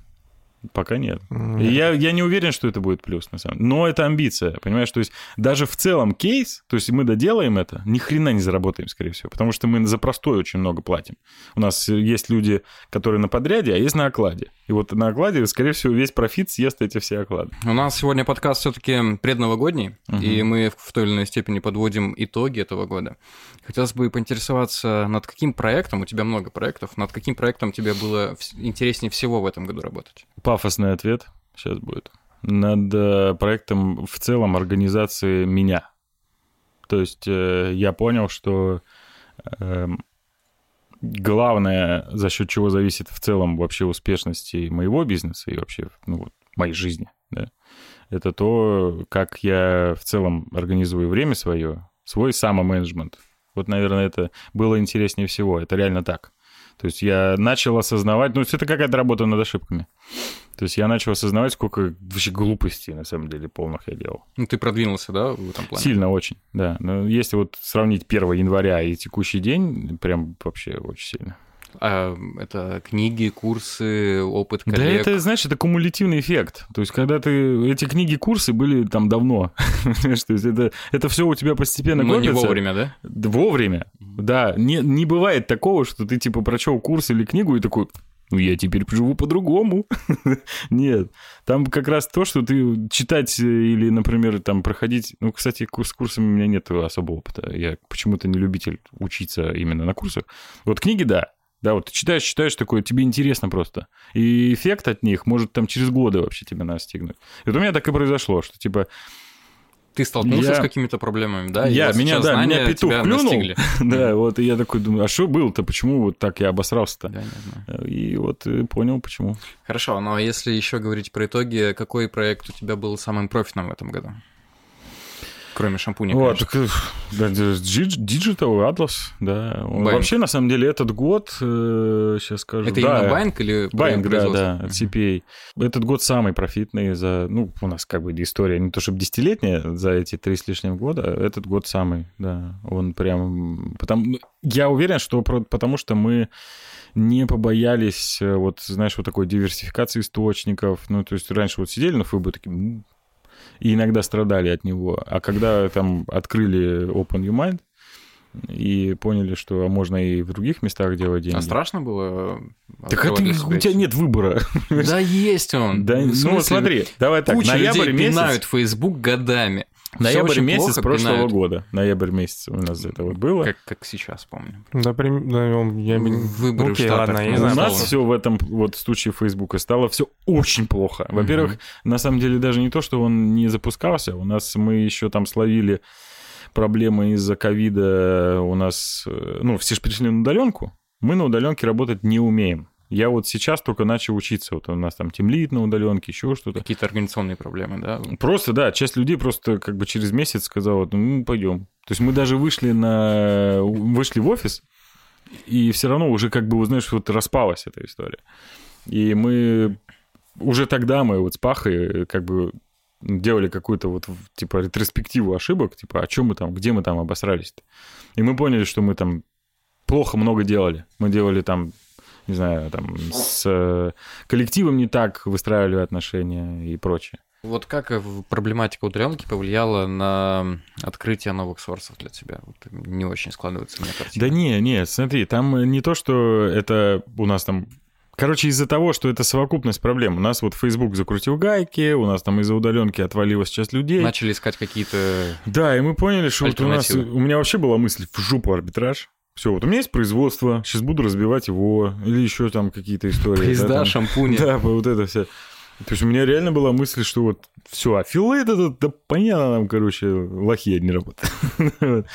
Пока нет. И я, я не уверен, что это будет плюс, на самом деле. Но это амбиция, понимаешь? То есть даже в целом кейс, то есть мы доделаем это, ни хрена не заработаем, скорее всего, потому что мы за простой очень много платим. У нас есть люди, которые на подряде, а есть на окладе. И вот на окладе, скорее всего, весь профит съест эти все оклады. У нас сегодня подкаст все-таки предновогодний, uh-huh. и мы в той или иной степени подводим итоги этого года. Хотелось бы поинтересоваться, над каким проектом, у тебя много проектов, над каким проектом тебе было интереснее всего в этом году работать? Пафосный ответ сейчас будет. Над э, проектом в целом организации меня. То есть э, я понял, что э, главное, за счет чего зависит в целом вообще успешности моего бизнеса и вообще ну, вот, моей жизни, да, это то, как я в целом организую время свое, свой самоменеджмент. Вот, наверное, это было интереснее всего. Это реально так. То есть я начал осознавать, ну, это какая-то работа над ошибками. То есть я начал осознавать, сколько вообще глупостей, на самом деле, полных я делал. Ну, ты продвинулся, да, в этом плане? Сильно очень, да. Но если вот сравнить 1 января и текущий день, прям вообще очень сильно. А это книги, курсы, опыт коллег? Да это, знаешь, это кумулятивный эффект. То есть, когда ты... Эти книги, курсы были там давно. То есть, это, это все у тебя постепенно Но копится. не вовремя, да? Вовремя, да. Не, не бывает такого, что ты, типа, прочел курс или книгу и такой, ну, я теперь живу по-другому. Нет, там как раз то, что ты читать или, например, там проходить... Ну, кстати, с курсами у меня нет особого опыта. Я почему-то не любитель учиться именно на курсах. Вот книги, да, да, вот ты читаешь, читаешь такое, тебе интересно просто. И эффект от них может там через годы вообще тебя настигнуть. И вот у меня так и произошло, что типа ты столкнулся я... с какими-то проблемами, да? Я, вот меня, да, меня петух клюнул. да, вот, и я такой думаю, а что было-то, почему вот так я обосрался-то? Да, и вот э, понял, почему. Хорошо, но если еще говорить про итоги, какой проект у тебя был самым профитным в этом году? Кроме шампуня, Вот, э, Digital Atlas, да. Вообще, на самом деле, этот год, сейчас скажу... Это да, именно Байнг или Buying, да, да, от CPA. Этот год самый профитный за... Ну, у нас как бы история не то чтобы десятилетняя за эти три с лишним года, этот год самый, да. Он прям... Потому... Я уверен, что потому что мы не побоялись, э, вот, знаешь, вот такой диверсификации источников. Ну, то есть раньше вот сидели на ФБ такие... И иногда страдали от него. А когда там открыли Open Your Mind и поняли, что можно и в других местах делать деньги. А страшно было? Так это у тебя нет выбора. Да есть он. Да, ну смотри, давай так, Куча ноябрь людей месяц, пинают Facebook годами. Ноябрь месяц плохо прошлого пинают. года, ноябрь месяц у нас это вот было. Как, как сейчас помню. Да, прям- да, я Выборы Окей, Штатах, ладно, я не у знаю. нас все в этом вот случае Фейсбука стало все очень плохо. Во-первых, на самом деле даже не то, что он не запускался, у нас мы еще там словили проблемы из-за ковида. У нас, э, ну, все же перешли на удаленку. Мы на удаленке работать не умеем. Я вот сейчас только начал учиться. Вот у нас там тимлит на удаленке, еще что-то. Какие-то организационные проблемы, да? Просто, да, часть людей просто как бы через месяц сказала, ну, пойдем. То есть мы даже вышли на... вышли в офис, и все равно уже как бы, знаешь, вот распалась эта история. И мы уже тогда мы вот с Пахой как бы делали какую-то вот типа ретроспективу ошибок, типа, о чем мы там, где мы там обосрались-то. И мы поняли, что мы там плохо много делали. Мы делали там, не знаю, там с э, коллективом не так выстраивали отношения и прочее. Вот как э, проблематика удаленки повлияла на открытие новых сорсов для тебя? Вот не очень складывается меня картина. Да не, не, смотри, там не то, что это у нас там... Короче, из-за того, что это совокупность проблем. У нас вот Facebook закрутил гайки, у нас там из-за удаленки отвалилась часть людей. Начали искать какие-то... Да, и мы поняли, что вот у нас... У меня вообще была мысль в жопу арбитраж. Все, вот у меня есть производство, сейчас буду разбивать его, или еще там какие-то истории. да, Поезда, там. шампуни. Да, вот это все. То есть у меня реально была мысль, что вот все, аффилейт это, да понятно нам, короче, лохи одни работают.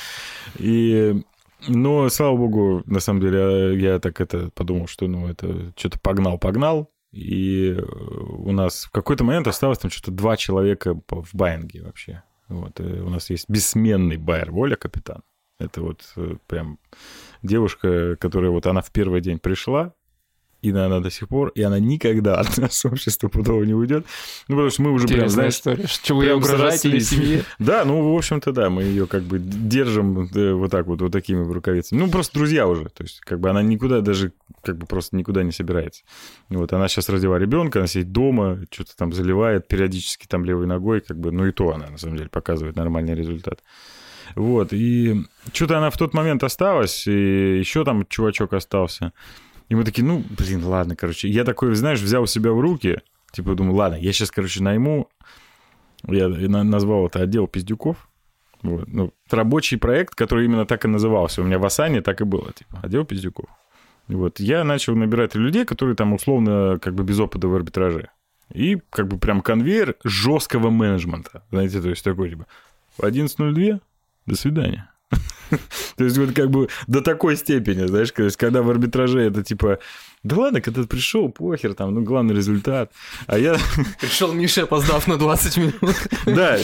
И, но, слава богу, на самом деле, я так это подумал, что, ну, это что-то погнал-погнал, и э, у нас в какой-то момент осталось там что-то два человека в байинге вообще. Вот, и у нас есть бессменный байер Воля, капитан. Это вот э, прям девушка, которая вот она в первый день пришла, и она до сих пор, и она никогда от нас общества пудово не уйдет. Ну, потому что мы уже прям, Интересная знаешь, история. Что вы прям угрожаете или семье? Да, ну, в общем-то, да, мы ее как бы держим э, вот так вот, вот такими рукавицами. Ну, просто друзья уже. То есть, как бы она никуда даже, как бы просто никуда не собирается. Вот, она сейчас родила ребенка, она сидит дома, что-то там заливает периодически там левой ногой, как бы, ну, и то она, на самом деле, показывает нормальный результат. Вот, и что-то она в тот момент осталась, и еще там чувачок остался. И мы такие, ну, блин, ладно, короче. Я такой, знаешь, взял себя в руки, типа, думаю, ладно, я сейчас, короче, найму я на- назвал это отдел пиздюков. Вот. Ну, рабочий проект, который именно так и назывался. У меня в Асане так и было, типа, отдел пиздюков. Вот. Я начал набирать людей, которые там условно как бы без опыта в арбитраже. И как бы прям конвейер жесткого менеджмента. Знаете, то есть такой, типа, в 11.02 до свидания. То есть вот как бы до такой степени, знаешь, то есть когда в арбитраже это типа, да ладно, когда ты пришел, похер, там, ну, главный результат. А я, Пришел Миша, опоздав на 20 минут. да,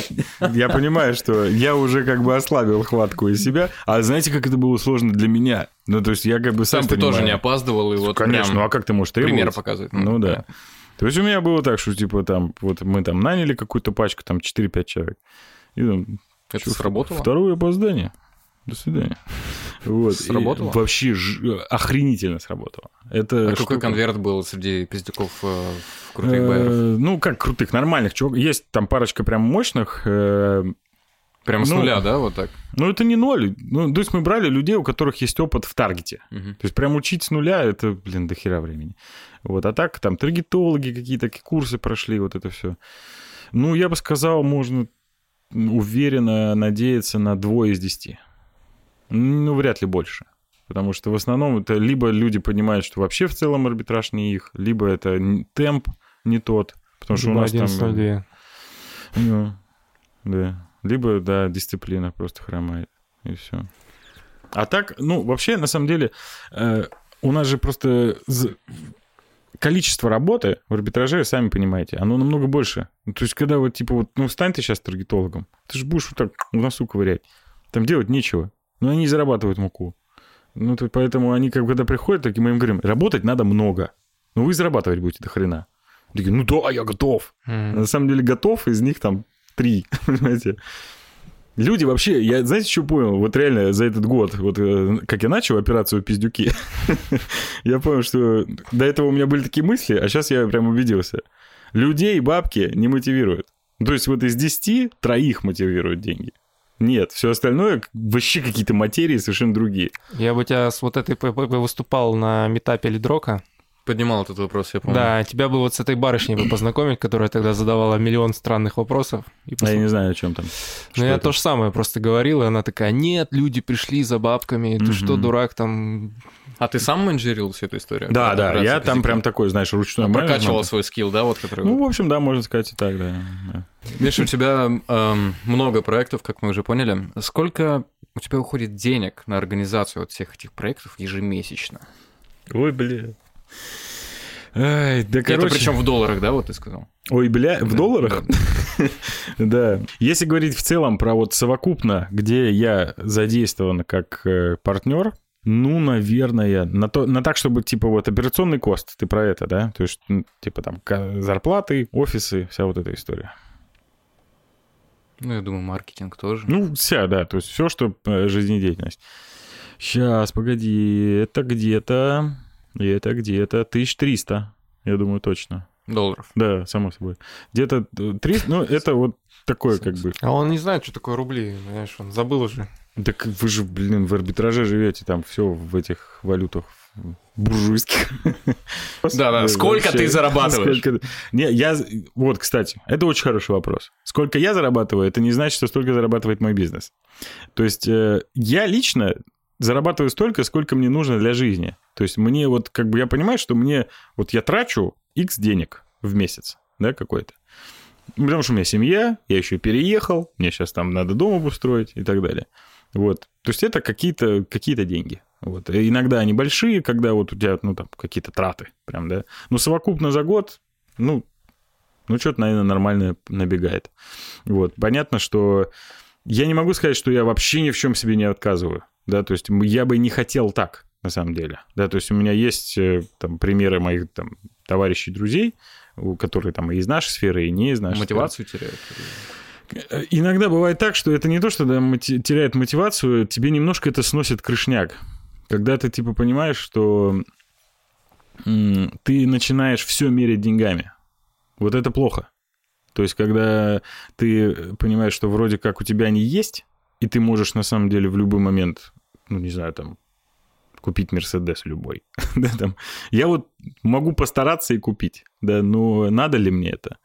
я понимаю, что я уже как бы ослабил хватку из себя. А знаете, как это было сложно для меня? Ну, то есть я как бы сам ты понимаю. тоже не опаздывал, и вот Конечно, ну а как ты можешь требовать? пример показывать. Ну да. То есть у меня было так, что типа там, вот мы там наняли какую-то пачку, там 4-5 человек. И там, Это чё, сработало? Второе опоздание. До свидания. Вот. И Сработало? вообще ж- охренительно сработало. Это А какой штука- конверт был среди пиздюков э, крутых Э, байеров? Ну, как крутых, нормальных чуваков. Есть там парочка прям мощных. э, Прям с ну, нуля, да, вот так? Ну, это не ноль. Ну, то есть мы брали людей, у которых есть опыт в таргете. Мгм. То есть прям учить с нуля, это, блин, до хера времени. Вот, а так там таргетологи какие-то курсы прошли, вот это все. Ну, я бы сказал, можно уверенно надеяться на двое из десяти. Ну, вряд ли больше. Потому что в основном это либо люди понимают, что вообще в целом арбитраж не их, либо это темп не тот. Потому что у Либо нас там... 11.02. Ну, да. Либо, да, дисциплина просто хромает. И все. А так, ну, вообще, на самом деле, э, у нас же просто... количество работы в арбитраже, сами понимаете, оно намного больше. Ну, то есть, когда вот, типа, вот, ну, стань ты сейчас таргетологом, ты же будешь вот так в носу ковырять. Там делать нечего. Но они зарабатывают муку. Ну, то, поэтому они, как когда приходят, так мы им говорим, работать надо много. Но вы зарабатывать будете до хрена. Такие, ну да, я готов. М. На самом деле готов, из них там три, понимаете. Люди вообще, я знаете, что понял? Вот реально за этот год, вот э, как я начал операцию «Пиздюки», я понял, что до этого у меня были такие мысли, а сейчас я прям убедился. Людей бабки не мотивируют. То есть вот из 10 троих мотивируют деньги. Нет, все остальное вообще какие-то материи совершенно другие. Я бы тебя с вот этой выступал на метапе Лидрока. Поднимал этот вопрос, я помню. Да, тебя бы вот с этой барышней бы познакомить, которая тогда задавала миллион странных вопросов. И А я не знаю, о чем там. Ну, Что я это? то же самое просто говорил, и она такая, нет, люди пришли за бабками, ты что, Мгм. дурак, там... А ты сам менеджерил всю эту историю? Да, да, я там «Пиздюки»? прям такой, знаешь, ручной Прокачивал свой скилл, да, вот который... Ну, в общем, да, можно сказать и так, да. да. Миша, у тебя эм, много проектов, как мы уже поняли. Сколько у тебя уходит денег на организацию вот всех этих проектов ежемесячно? Ой, бля. Ай, да, И Это короче... причем в долларах, да, вот ты сказал? Ой, бля, в Да, долларах? Да. Если говорить в целом про вот совокупно, где я задействован как э, партнер, ну, наверное, на, то, на так, чтобы, типа, вот операционный кост, ты про это, да? То есть, типа, там, зарплаты, офисы, вся вот эта история. Ну, я думаю, маркетинг тоже. Ну, вся, да, то есть все, что э, жизнедеятельность. Сейчас, погоди, это где-то, это где-то 1300, я думаю, точно. Долларов. Да, само собой. Где-то 300, ну, это вот такое как бы... А он не знает, что такое рубли, знаешь, он забыл уже. Так вы же, блин, в арбитраже живете, там все в этих валютах буржуйских. Да-да, сколько ты зарабатываешь? Сколько- Не, я... Вот, кстати, это очень хороший вопрос. Сколько я зарабатываю, это не значит, что столько зарабатывает мой бизнес. То есть э, я лично зарабатываю столько, сколько мне нужно для жизни. То есть мне вот, как бы я понимаю, что мне... Вот я трачу X денег в месяц, да, какой-то. Потому что у меня семья, я еще переехал, мне сейчас там надо дом обустроить и так далее. Вот. То есть это какие-то какие деньги. Вот. И иногда они большие, когда вот у тебя, ну, там, какие-то траты прям, да. Но совокупно за год, ну, ну, что-то, наверное, нормально набегает. Вот. Понятно, что я не могу сказать, что я вообще ни в чем себе не отказываю, да, то есть я бы не хотел так, на самом деле, да, то есть у меня есть э, там примеры моих там товарищей, друзей, которые там и из нашей сферы, и не из нашей сферы. Мотивацию теряют. Э, Иногда бывает так, что это не то, что да, теряет мотивацию, тебе немножко это сносит крышняк. Когда ты типа понимаешь, что ты начинаешь все мерить деньгами. Вот это плохо. То есть, когда ты понимаешь, что вроде как у тебя они есть, и ты можешь на самом деле в любой момент, ну, не знаю, там, купить Мерседес любой. да, там. Я вот могу постараться и купить, да, но надо ли мне это?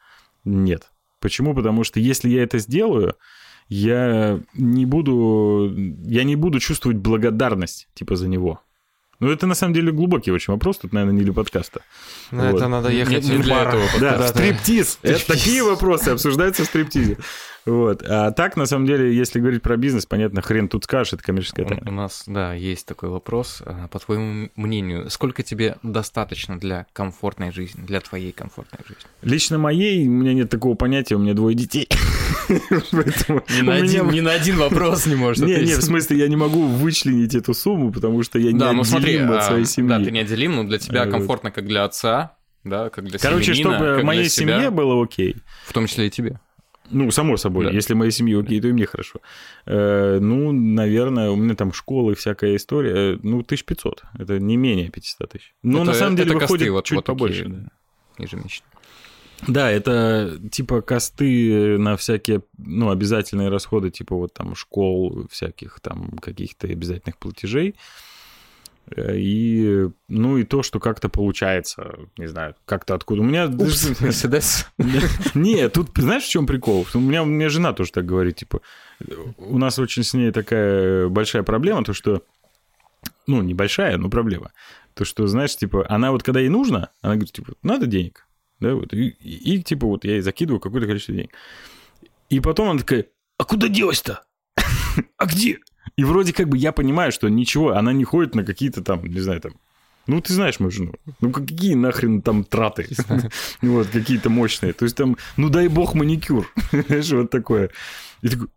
Нет. Почему? Потому что если я это сделаю, я не буду, я не буду чувствовать благодарность, типа, за него. Ну, это на самом деле глубокий очень вопрос, тут, наверное, не для подкаста. На Вот. это надо ехать Не- не в для бар. этого Да, куда-то. стриптиз. Это такие вопросы обсуждаются в стриптизе. Вот. А так, на самом деле, если говорить про бизнес, понятно, хрен тут скажешь, это коммерческая У, тайна. у нас, да, есть такой вопрос. А, По твоему мнению, сколько тебе достаточно для комфортной жизни, для твоей комфортной жизни? Лично моей, у меня нет такого понятия, у меня двое детей. Меня- на один вопрос не можешь Не, не, в смысле, я не могу вычленить эту сумму, потому что я Да, ну смотри, от а, своей да, ты семьи. неотделим, но для тебя вот. комфортно как для отца, да, как для Короче, чтобы моей семье было окей. в том числе и тебе. Ну, само собой, Да. если моей семье окей, то и мне хорошо. Э, ну, наверное, у меня там школы, всякая история. э, Ну, 1500. Это не менее 500 тысяч. Но Это- на самом деле это косты выходит вот- чуть вот такие, побольше. да, ежемесячно. Да, это типа косты на всякие, ну, обязательные расходы, типа вот там школ, всяких там каких-то обязательных платежей. Э, И, ну, и то, что как-то получается, не знаю, как-то откуда. У меня... Мерседес. Не, тут знаешь, в чем прикол? У меня, у меня жена тоже так говорит, типа, у нас очень с ней такая большая проблема, то что, ну, небольшая, но проблема, то что, знаешь, типа, она вот когда ей нужно, она говорит, типа, надо денег, да, вот, и, и, и, типа, вот я ей закидываю какое-то количество денег. И потом она такая, а куда делась-то? А где? И вроде как бы я понимаю, что ничего, она не ходит на какие-то там, не знаю, там, Ну, ты знаешь мою жену. Ну, какие нахрен там траты? Вот, какие-то мощные. То есть там, ну, дай бог маникюр. Знаешь, вот такое. И такой,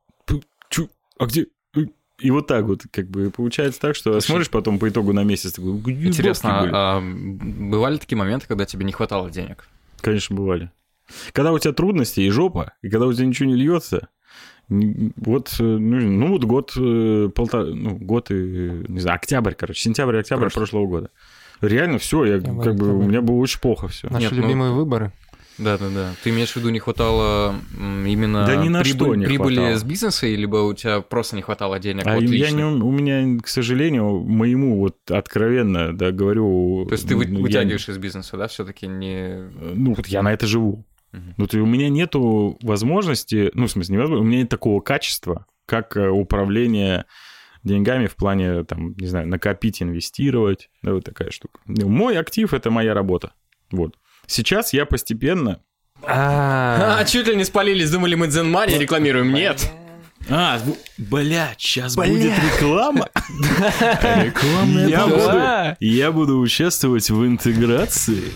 чу, а где? И вот так вот, как бы, получается так, что Слушай, смотришь потом по итогу на месяц, такой, Интересно, а бывали такие моменты, когда тебе не хватало денег? Конечно, бывали. Когда у тебя трудности и жопа, и когда у тебя ничего не льется, вот, э, ну, ну вот год, э, полтора, ну, год и, не знаю, октябрь, короче, сентябрь, октябрь Прошлый. прошлого года. Реально все, я, я как бы, у меня было очень плохо все. Наши Нет, ну, любимые ну... выборы. Да, да, да. Ты имеешь в виду, не хватало именно да ни на прибыль, что не прибыли хватало. с бизнеса, либо у тебя просто не хватало денег? А вот я не, у меня, к сожалению, моему вот откровенно, да, говорю... То есть ты вытягиваешь я... из бизнеса, да, все-таки не... Ну, вот я на это живу. Ну, то у меня нету возможности, ну, в смысле, невозможно, у меня нет такого качества, как э, управление деньгами в плане, там, не знаю, накопить, инвестировать, да, вот такая штука. Ну, мой актив — это моя работа, вот. Сейчас я постепенно... А, а чуть ли не спалились, думали, мы Zen Money рекламируем, нет. А, блядь, сейчас будет реклама. Рекламная Я буду участвовать в интеграции.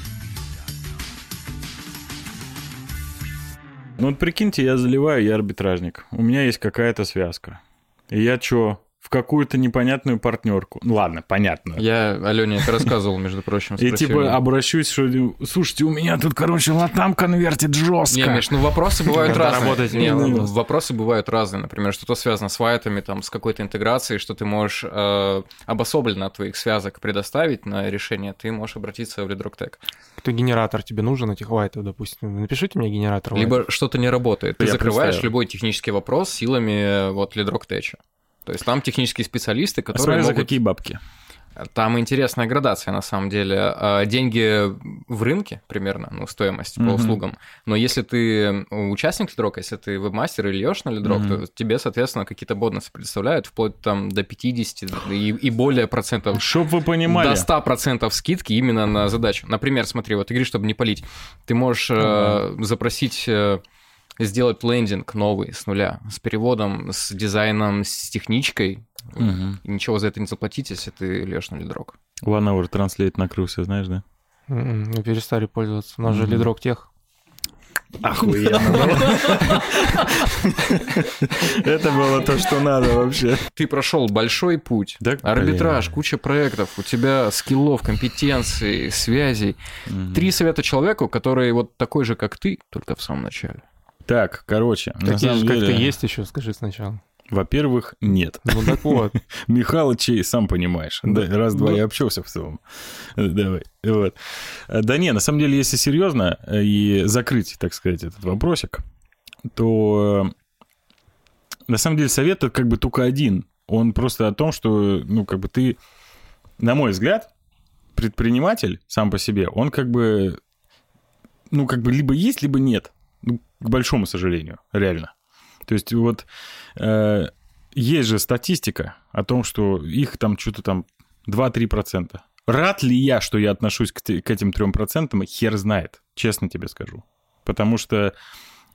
Ну вот прикиньте, я заливаю, я арбитражник. У меня есть какая-то связка. И я что, в какую-то непонятную партнерку. Ну ладно, понятно. Я Алене это рассказывал, между прочим. И типа обращусь, что слушайте, у меня тут, короче, латам конвертит жестко. Не, Миш, ну вопросы бывают разные. Не, ну, вопросы бывают разные. Например, что-то связано с вайтами, там, с какой-то интеграцией, что ты можешь э, обособленно от твоих связок предоставить на решение, ты можешь обратиться в LeadRockTech. Кто генератор тебе нужен этих вайтов, допустим? Напишите мне генератор Либо что-то не работает. Ты закрываешь любой технический вопрос силами вот LeadRockTech. То есть там технические специалисты, которые Смотри, могут... за какие бабки? Там интересная градация, на самом деле. А, деньги в рынке примерно, ну, стоимость mm-hmm. по услугам. Но если ты участник лидрока, если ты вебмастер или льешь на лидрок, mm-hmm. то тебе, соответственно, какие-то бонусы предоставляют, вплоть там до 50 и, и более процентов. Чтоб вы понимали. До 100 процентов скидки именно на задачу. Например, смотри, вот игры, чтобы не палить, ты можешь mm-hmm. э, запросить... Э, сделать лендинг новый с нуля, с переводом, с дизайном, с техничкой. Угу. И ничего за это не заплатить, если ты лешь на лидрок. One Hour Translate накрылся, знаешь, да? М-м, мы перестали пользоваться. У нас же лидрок тех. Охуенно Это было то, что надо вообще. Ты прошел большой путь. Арбитраж, куча проектов, у тебя скиллов, компетенций, связей. Три совета человеку, который вот такой же, как ты, только в самом начале. Так, короче. Такие же, как ты есть еще, скажи сначала. Во-первых, нет. Ну так вот. Михалычей, сам понимаешь. Да, раз-два я общался в целом. Давай. Вот. Да не, на самом деле, если серьезно э, и закрыть, так сказать, этот вопросик, то на самом деле совет как бы только один. Он просто о том, что, ну, как бы ты, на мой взгляд, предприниматель сам по себе, он как бы, ну, как бы либо есть, либо нет. Ну, к большому сожалению, реально. То есть вот э, есть же статистика о том, что их там что-то там 2-3%. Рад ли я, что я отношусь к, к этим 3%, хер знает, честно тебе скажу. Потому что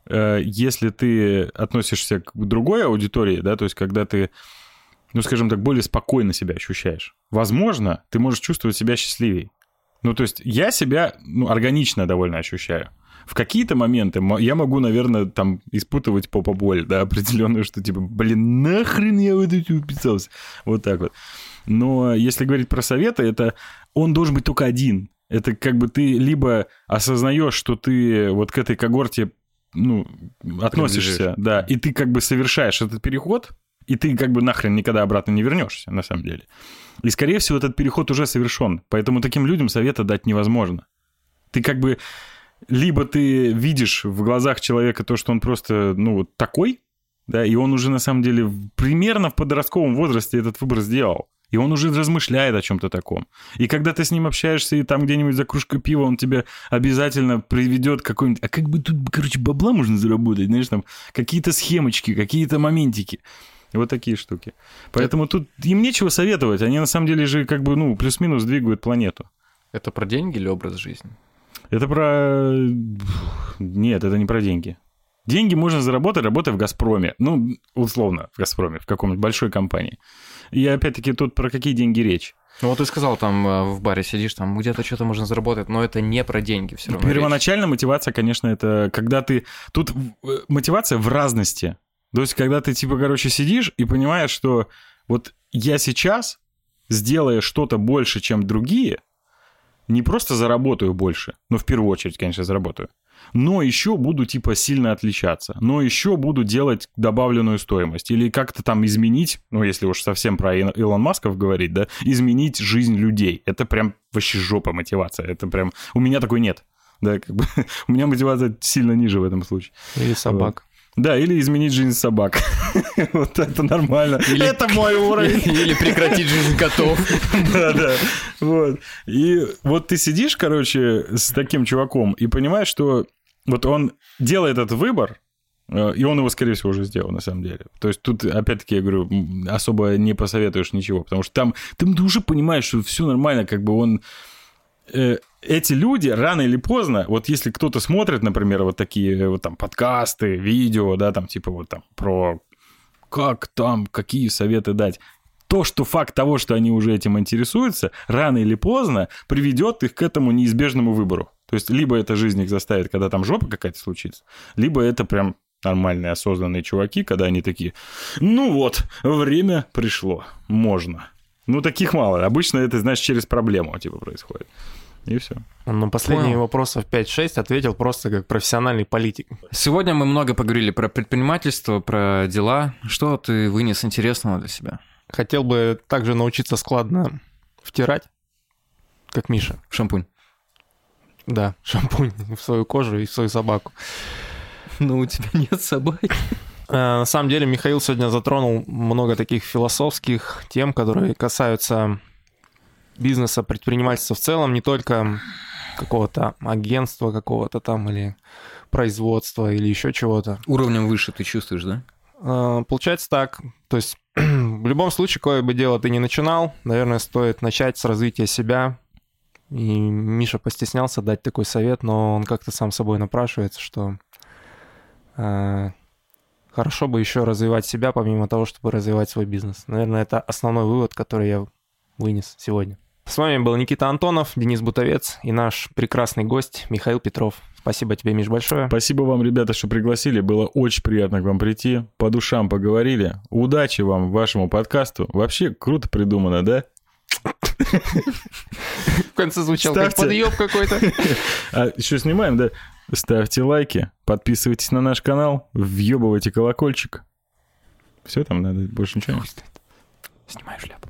э, если ты относишься к другой аудитории, да, то есть когда ты, ну, скажем так, более спокойно себя ощущаешь, возможно, ты можешь чувствовать себя счастливее. Ну, то есть я себя, ну, органично довольно ощущаю в какие-то моменты я могу, наверное, там испытывать попа-боль, да, определенную, что типа, блин, нахрен я в это уписался. Вот так вот. Но если говорить про советы, это он должен быть только один. Это как бы ты либо осознаешь, что ты вот к этой когорте ну, относишься, да, и ты как бы совершаешь этот переход, и ты как бы нахрен никогда обратно не вернешься, на самом деле. И, скорее всего, этот переход уже совершен. Поэтому таким людям совета дать невозможно. Ты как бы либо ты видишь в глазах человека то, что он просто, ну, вот такой, да, и он уже на самом деле примерно в подростковом возрасте этот выбор сделал. И он уже размышляет о чем-то таком. И когда ты с ним общаешься, и там где-нибудь за кружкой пива он тебе обязательно приведет какой-нибудь... А как бы тут, короче, бабла можно заработать? Знаешь, там какие-то схемочки, какие-то моментики. Вот такие штуки. Поэтому Это... тут им нечего советовать. Они на самом деле же как бы, ну, плюс-минус двигают планету. Это про деньги или образ жизни? Это про... Нет, это не про деньги. Деньги можно заработать, работая в «Газпроме». Ну, условно, в «Газпроме», в каком-нибудь большой компании. И опять-таки тут про какие деньги речь? Ну вот ты сказал, там э, в баре сидишь, там где-то что-то можно заработать, но это не про деньги все равно. Первоначально мотивация, конечно, это когда ты... Тут э, мотивация в разности. То есть, когда ты, типа, короче, сидишь и понимаешь, что вот я сейчас, сделая что-то больше, чем другие, не просто заработаю больше, но в первую очередь, конечно, заработаю, но еще буду типа сильно отличаться, но еще буду делать добавленную стоимость или как-то там изменить, ну если уж совсем про Илон Масков говорить, да, изменить жизнь людей. Это прям вообще жопа мотивация, это прям... У меня такой нет. Да, как бы у меня мотивация сильно ниже в этом случае. Или собак. Да, или изменить жизнь собак. вот это нормально. Или, это мой уровень. Или прекратить жизнь котов. да, да. Вот. И вот ты сидишь, короче, с таким чуваком и понимаешь, что вот он делает этот выбор, э, и он его, скорее всего, уже сделал, на самом деле. То есть тут, опять-таки, я говорю, особо не посоветуешь ничего, потому что там, там ты уже понимаешь, что все нормально, как бы он эти люди рано или поздно, вот если кто-то смотрит, например, вот такие вот там подкасты, видео, да, там типа вот там про как там, какие советы дать, то, что факт того, что они уже этим интересуются, рано или поздно приведет их к этому неизбежному выбору. То есть либо эта жизнь их заставит, когда там жопа какая-то случится, либо это прям нормальные осознанные чуваки, когда они такие, ну вот, время пришло, можно. Ну, таких мало. Обычно это, знаешь, через проблему типа происходит. И все. Ну, последние Понял. вопросов 5-6 ответил просто как профессиональный политик. Сегодня мы много поговорили про предпринимательство, про дела. Что ты вынес интересного для себя? Хотел бы также научиться складно втирать, как Миша. Шампунь. Да, шампунь в свою кожу и в свою собаку. Ну, у тебя нет собаки. Э, на самом деле Михаил сегодня затронул много таких философских тем, которые касаются бизнеса, предпринимательства в целом, не только какого-то агентства какого-то там или производства или еще чего-то. Уровнем выше ты чувствуешь, да? Э, получается так. То есть в любом случае, какое бы дело ты ни начинал, наверное, стоит начать с развития себя. И Миша постеснялся дать такой совет, но он как-то сам собой напрашивается, что э, хорошо бы еще развивать себя, помимо того, чтобы развивать свой бизнес. Наверное, это основной вывод, который я вынес сегодня. С вами был Никита Антонов, Денис Бутовец и наш прекрасный гость Михаил Петров. Спасибо тебе, Миш, большое. Спасибо вам, ребята, что пригласили. Было очень приятно к вам прийти. По душам поговорили. Удачи вам вашему подкасту. Вообще круто придумано, да? В конце звучал как подъеб какой-то. А еще снимаем, да? Ставьте лайки, подписывайтесь на наш канал, въебывайте колокольчик. Все там надо, больше ничего. Снимаю шляпу.